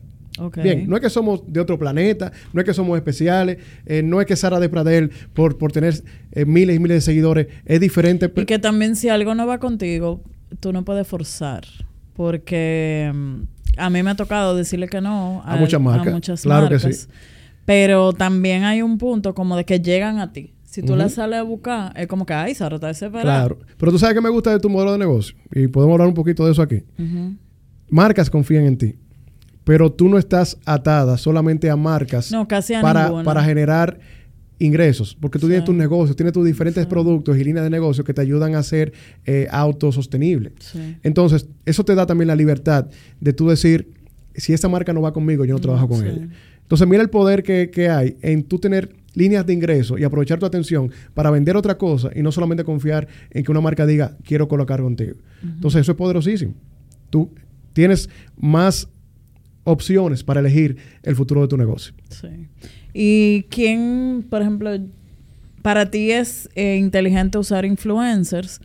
Bien, no es que somos de otro planeta, no es que somos especiales, eh, no es que Sara de Pradel, por, por tener eh, miles y miles de seguidores, es diferente. Y que también si algo no va contigo, tú no puedes forzar, porque mm, a mí me ha tocado decirle que no a, muchas marcas. muchas claro que sí. Pero también hay un punto como de que llegan a ti. Si tú la sales a buscar, es como que, ay, Sara está desesperada. Claro. Pero tú sabes que me gusta de tu modelo de negocio. Y podemos hablar un poquito de eso aquí. Marcas confían en ti pero tú no estás atada solamente a marcas para, para generar ingresos, porque tú tienes tus negocios, tienes tus diferentes productos y líneas de negocio que te ayudan a ser eh, autosostenible. Entonces, eso te da también la libertad de tú decir, si esta marca no va conmigo, yo no trabajo con ella. Entonces, mira el poder que, hay en tú tener líneas de ingreso y aprovechar tu atención para vender otra cosa y no solamente confiar en que una marca diga, quiero colocar contigo. Entonces, eso es poderosísimo. Tú tienes más opciones para elegir el futuro de tu negocio. Sí. ¿Y quién, por ejemplo, para ti es eh, inteligente usar influencers?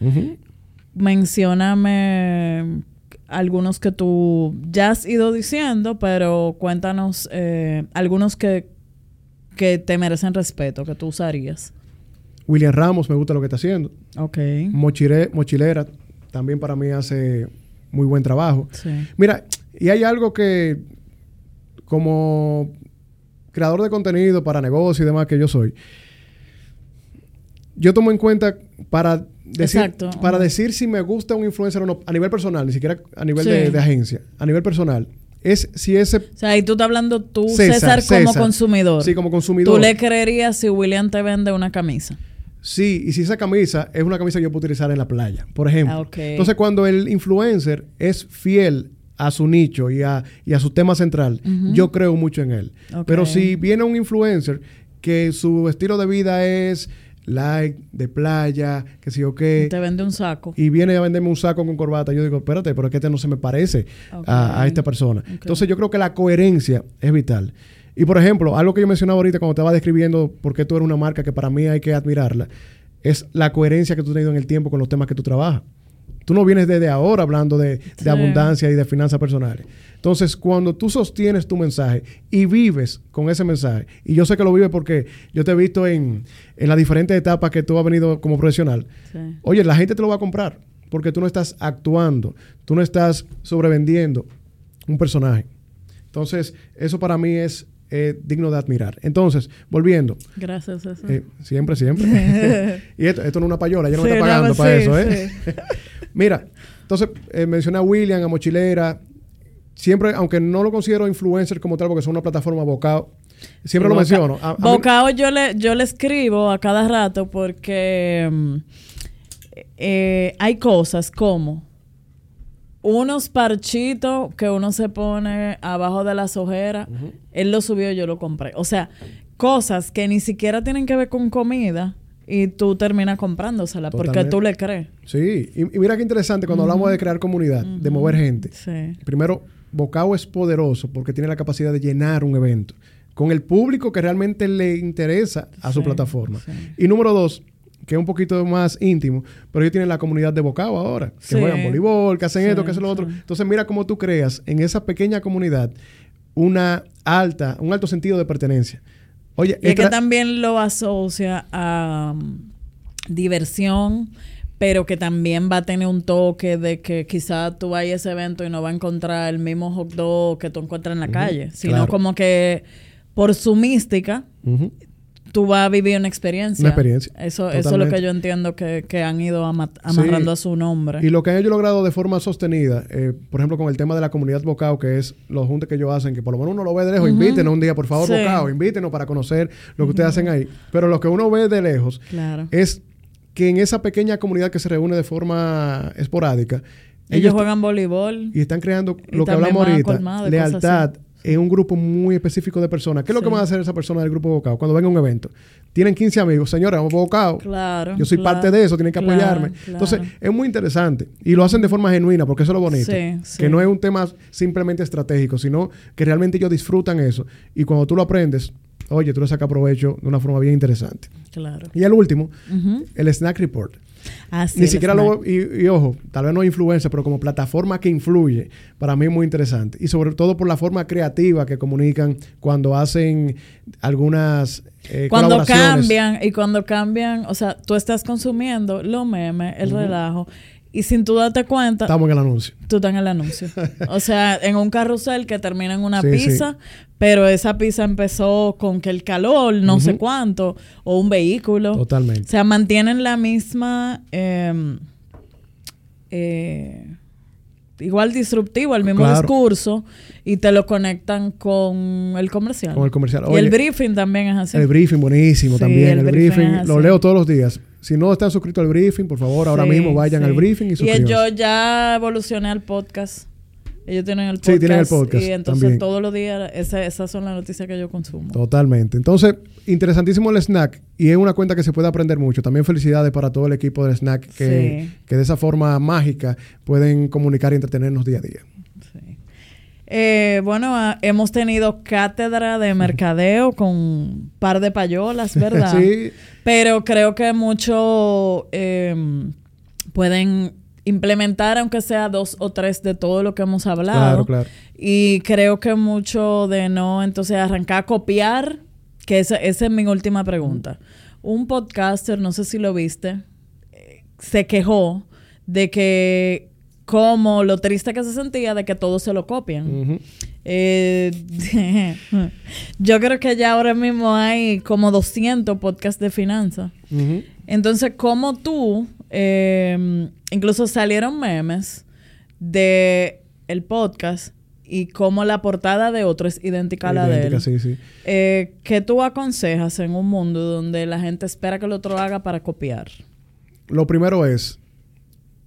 Mencióname algunos que tú ya has ido diciendo, pero cuéntanos eh, algunos que, que te merecen respeto, que tú usarías. William Ramos, me gusta lo que está haciendo. Ok. mochilera, también para mí hace muy buen trabajo. Sí. Mira, y hay algo que, como creador de contenido para negocios y demás que yo soy, yo tomo en cuenta para decir, para decir si me gusta un influencer o no, a nivel personal, ni siquiera a nivel de, agencia, a nivel personal, es si ese... O sea, y tú estás hablando tú, César, como consumidor. Sí, como consumidor. ¿Tú le creerías si William te vende una camisa? Sí, y si esa camisa es una camisa que yo puedo utilizar en la playa, por ejemplo. Ah, Entonces, cuando el influencer es fiel a su nicho y a, y a su tema central, yo creo mucho en él. Pero si viene un influencer que su estilo de vida es like, de playa, que sé yo qué. Te vende un saco. Y viene a venderme un saco con corbata. Yo digo, espérate, pero es que este no se me parece a, esta persona. Entonces yo creo que la coherencia es vital. Y por ejemplo, algo que yo mencionaba ahorita cuando te estaba describiendo por qué tú eres una marca que para mí hay que admirarla, es la coherencia que tú has tenido en el tiempo con los temas que tú trabajas. Tú no vienes desde ahora hablando de, abundancia y de finanzas personales. Entonces, cuando tú sostienes tu mensaje y vives con ese mensaje, y yo sé que lo vives porque yo te he visto en, las diferentes etapas que tú has venido como profesional, oye, la gente te lo va a comprar. porque tú no estás actuando, tú no estás sobrevendiendo un personaje. Entonces, eso para mí es eh, digno de admirar. Entonces, volviendo. Gracias, eso. Eh, siempre, siempre. y esto, esto no es una payola, ya no me está pagando para eso, ¿eh? Mira, entonces eh, mencioné a William, a Mochilera. Siempre, aunque no lo considero influencer como tal, porque son una plataforma bocado, siempre lo menciono. bocado yo le, yo le escribo a cada rato porque mm, hay cosas como unos parchitos que uno se pone abajo de las ojeras. Él lo subió, yo lo compré. O sea, cosas que ni siquiera tienen que ver con comida y tú terminas comprándosela porque tú le crees. Sí, y, mira qué interesante cuando hablamos de crear comunidad, de mover gente. Sí. Primero, Bocao es poderoso porque tiene la capacidad de llenar un evento con el público que realmente le interesa a su plataforma. Y número dos, que es un poquito más íntimo, pero ellos tienen la comunidad de Bocao ahora, que juegan voleibol, que hacen esto, que hacen lo otro. Entonces, mira cómo tú creas en esa pequeña comunidad una alta, un alto sentido de pertenencia. Oye, y es que también lo asocia a um, diversión, pero que también va a tener un toque de que quizás tú vayas a ese evento y no va a encontrar el mismo hot dog que tú encuentras en la calle, sino como que por su mística tú vas a vivir una experiencia. Una experiencia. Eso, eso es lo que yo entiendo que, han ido amarrando a su nombre. Y lo que han ellos logrado de forma sostenida, eh, por ejemplo, con el tema de la comunidad Bocao, que es los juntes que ellos hacen, que por lo menos uno lo ve de lejos, invítenos un día, por favor, Bocao, invítenos para conocer lo que ustedes hacen ahí. Pero lo que uno ve de lejos es que en esa pequeña comunidad que se reúne de forma esporádica, ellos, juegan voleibol. Y están creando lo que hablamos ahorita, lealtad es un grupo muy específico de personas. ¿Qué es lo que van a hacer esa persona del grupo Bocao cuando venga a un evento? Tienen 15 amigos, señores, vamos Bocao. Claro. Yo soy parte de eso, tienen que apoyarme. Entonces, es muy interesante. Y lo hacen de forma genuina, porque eso es lo bonito. que no es un tema simplemente estratégico, sino que realmente ellos disfrutan eso. Y cuando tú lo aprendes, oye, tú le sacas provecho de una forma bien interesante. Claro. Y el último, el Snack Report. Ni siquiera lo... Y, ojo, tal vez no influencia, pero como plataforma que influye, para mí es muy interesante. Y sobre todo por la forma creativa que comunican cuando hacen algunas eh, cuando cambian y cuando cambian, o sea, tú estás consumiendo los memes, el relajo y sin tú darte cuenta. Estamos en el anuncio. Tú estás en el anuncio. o sea, en un carrusel que termina en una pizza, pero esa pizza empezó con que el calor, no sé cuánto, o un vehículo. Totalmente. O sea, mantienen la misma. Em, eh, igual disruptivo, el mismo discurso, y te lo conectan con el comercial. Con el comercial. y el briefing también es así. El briefing, buenísimo también. El, briefing, lo leo todos los días. Si no están suscritos al briefing, por favor, ahora mismo vayan al briefing y suscríbanse. Y yo ya evolucioné al podcast. Ellos tienen el podcast. Sí, tienen el podcast. Y entonces todos los días, esas son las noticias que yo consumo. Totalmente. Entonces, interesantísimo el snack. Y es una cuenta que se puede aprender mucho. También felicidades para todo el equipo del snack que, que de esa forma mágica pueden comunicar y entretenernos día a día. Eh, bueno, ah, hemos tenido cátedra de mercadeo con un par de payolas, ¿verdad? sí. Pero creo que mucho em, pueden implementar, aunque sea dos o tres de todo lo que hemos hablado. Claro, claro. Y creo que mucho de no, entonces, arrancar a copiar, que esa, esa es mi última pregunta. Un podcaster, no sé si lo viste, eh, se quejó de que como lo triste que se sentía de que todos se lo copian. Eh, yo creo que ya ahora mismo hay como 200 podcasts de finanzas. Entonces, como tú, em, incluso salieron memes de el podcast y como la portada de otro es idéntica a la de él. Sí, sí. Eh, ¿Qué tú aconsejas en un mundo donde la gente espera que el otro haga para copiar? Lo primero es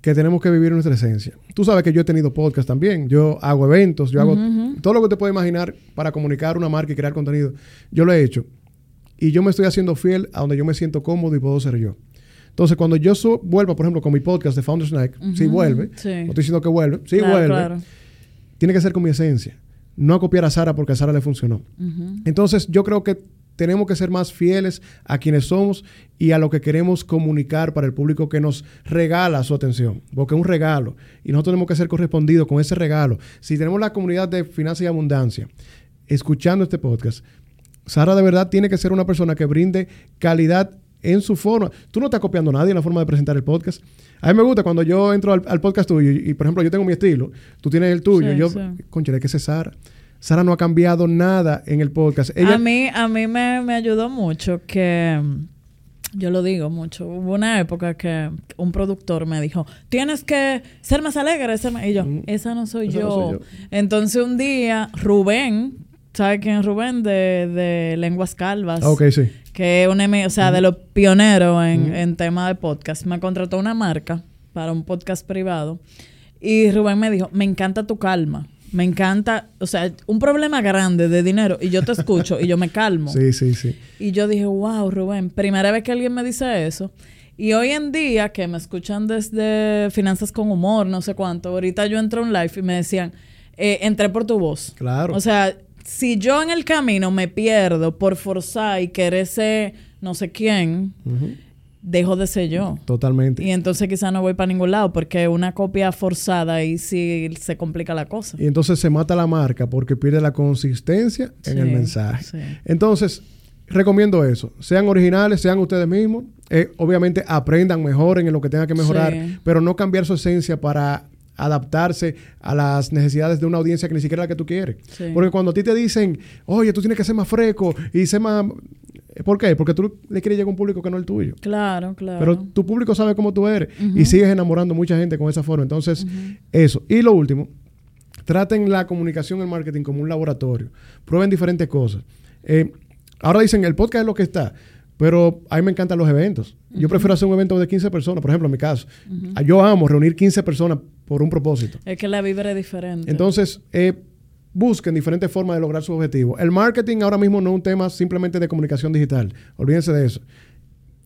que tenemos que vivir nuestra esencia. Tú sabes que yo he tenido podcast también, yo hago eventos, yo hago todo lo que te puedes imaginar para comunicar una marca y crear contenido. Yo lo he hecho. Y yo me estoy haciendo fiel a donde yo me siento cómodo y puedo ser yo. Entonces, cuando yo vuelva, por ejemplo, con mi podcast de Founders Night, si vuelve, no estoy diciendo que vuelve, si vuelve, tiene que ser con mi esencia. No a copiar a Sara porque a Sara le funcionó. Entonces, yo creo que tenemos que ser más fieles a quienes somos y a lo que queremos comunicar para el público que nos regala su atención, porque es un regalo y nosotros tenemos que ser correspondidos con ese regalo. Si tenemos la comunidad de finanzas y abundancia escuchando este podcast, Sara de verdad tiene que ser una persona que brinde calidad en su forma. Tú no estás copiando a nadie en la forma de presentar el podcast. A mí me gusta cuando yo entro al, podcast tuyo y, por ejemplo, yo tengo mi estilo, tú tienes el tuyo. yo, sí. concha, ¿de qué es Sara? Sara no ha cambiado nada en el podcast. a mí, a mí me, me ayudó mucho que yo lo digo mucho. Hubo una época que un productor me dijo, tienes que ser más alegre. Ser más... Y yo, mm. esa no soy, yo. Entonces un día, Rubén, ¿sabes quién es Rubén? De, de Lenguas Calvas. Ah, ok, sí. Que es un, o sea, de los pioneros en, en tema de podcast. Me contrató una marca para un podcast privado. Y Rubén me dijo, me encanta tu calma. Me encanta, o sea, un problema grande de dinero y yo te escucho y yo me calmo. Sí, sí, sí. Y yo dije, wow, Rubén, primera vez que alguien me dice eso. Y hoy en día, que me escuchan desde Finanzas con Humor, no sé cuánto, ahorita yo entro en live y me decían, eh, entré por tu voz. Claro. O sea, si yo en el camino me pierdo por forzar y querer ser no sé quién, dejo de ser yo. Totalmente. Y entonces quizá no voy para ningún lado porque una copia forzada y sí se complica la cosa. Y entonces se mata la marca porque pierde la consistencia en el mensaje. Entonces, recomiendo eso. Sean originales, sean ustedes mismos. Eh, obviamente aprendan, mejor en lo que tengan que mejorar, pero no cambiar su esencia para adaptarse a las necesidades de una audiencia que ni siquiera la que tú quieres. Porque cuando a ti te dicen, oye, tú tienes que ser más fresco y ser más... ¿Por qué? Porque tú le quieres llegar a un público que no es el tuyo. Claro, claro. Pero tu público sabe cómo tú eres y sigues enamorando a mucha gente con esa forma. Entonces, eso. Y lo último, traten la comunicación y el marketing como un laboratorio. Prueben diferentes cosas. Eh, ahora dicen, el podcast es lo que está. Pero a mí me encantan los eventos. Yo prefiero hacer un evento de 15 personas, por ejemplo, en mi caso. Yo amo reunir 15 personas por un propósito. Es que la vibra es diferente. Entonces, eh, busquen diferentes formas de lograr su objetivo. El marketing ahora mismo no es un tema simplemente de comunicación digital. Olvídense de eso.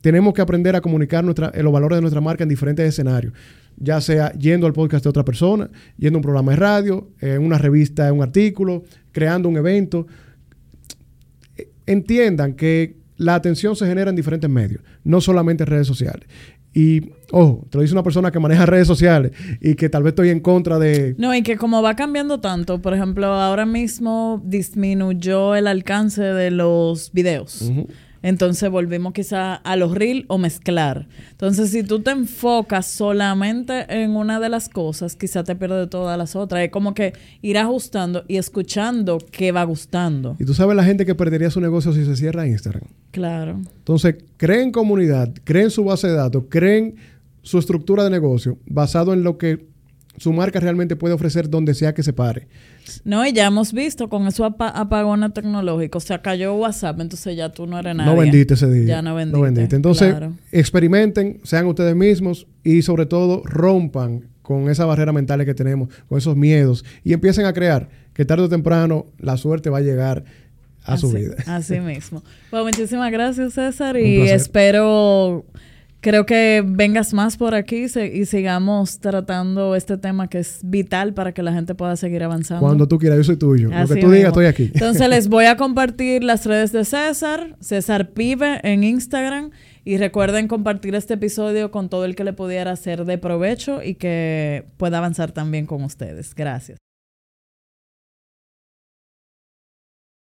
Tenemos que aprender a comunicar nuestra, los valores de nuestra marca en diferentes escenarios. Ya sea yendo al podcast de otra persona, yendo a un programa de radio, en una revista, en un artículo, creando un evento. Entiendan que la atención se genera en diferentes medios, no solamente en redes sociales. Y, ojo, te lo dice una persona que maneja redes sociales y que tal vez estoy en contra de... No, y que como va cambiando tanto, por ejemplo, ahora mismo disminuyó el alcance de los videos. Entonces volvemos quizá a los real o mezclar. Entonces, si tú te enfocas solamente en una de las cosas, quizá te pierdes todas las otras. Es como que ir ajustando y escuchando qué va gustando. Y tú sabes la gente que perdería su negocio si se cierra Instagram. Claro. Entonces, creen comunidad, creen su base de datos, creen su estructura de negocio basado en lo que su marca realmente puede ofrecer donde sea que se pare. No, y ya hemos visto con eso apagón tecnológico, o sea, cayó WhatsApp, entonces ya tú no eres nadie. No vendiste ese día. Ya no vendiste. Entonces, experimenten, sean ustedes mismos y sobre todo rompan con esa barrera mental que tenemos, con esos miedos y empiecen a crear que tarde o temprano la suerte va a llegar a su vida. Así mismo. Pues muchísimas gracias, César, y espero creo que vengas más por aquí y sigamos tratando este tema que es vital para que la gente pueda seguir avanzando. Cuando tú quieras, yo soy tuyo. Lo que tú digas, estoy aquí. Entonces les voy a compartir las redes de César, César Pibe en Instagram. Y recuerden compartir este episodio con todo el que le pudiera ser de provecho y que pueda avanzar también con ustedes. Gracias.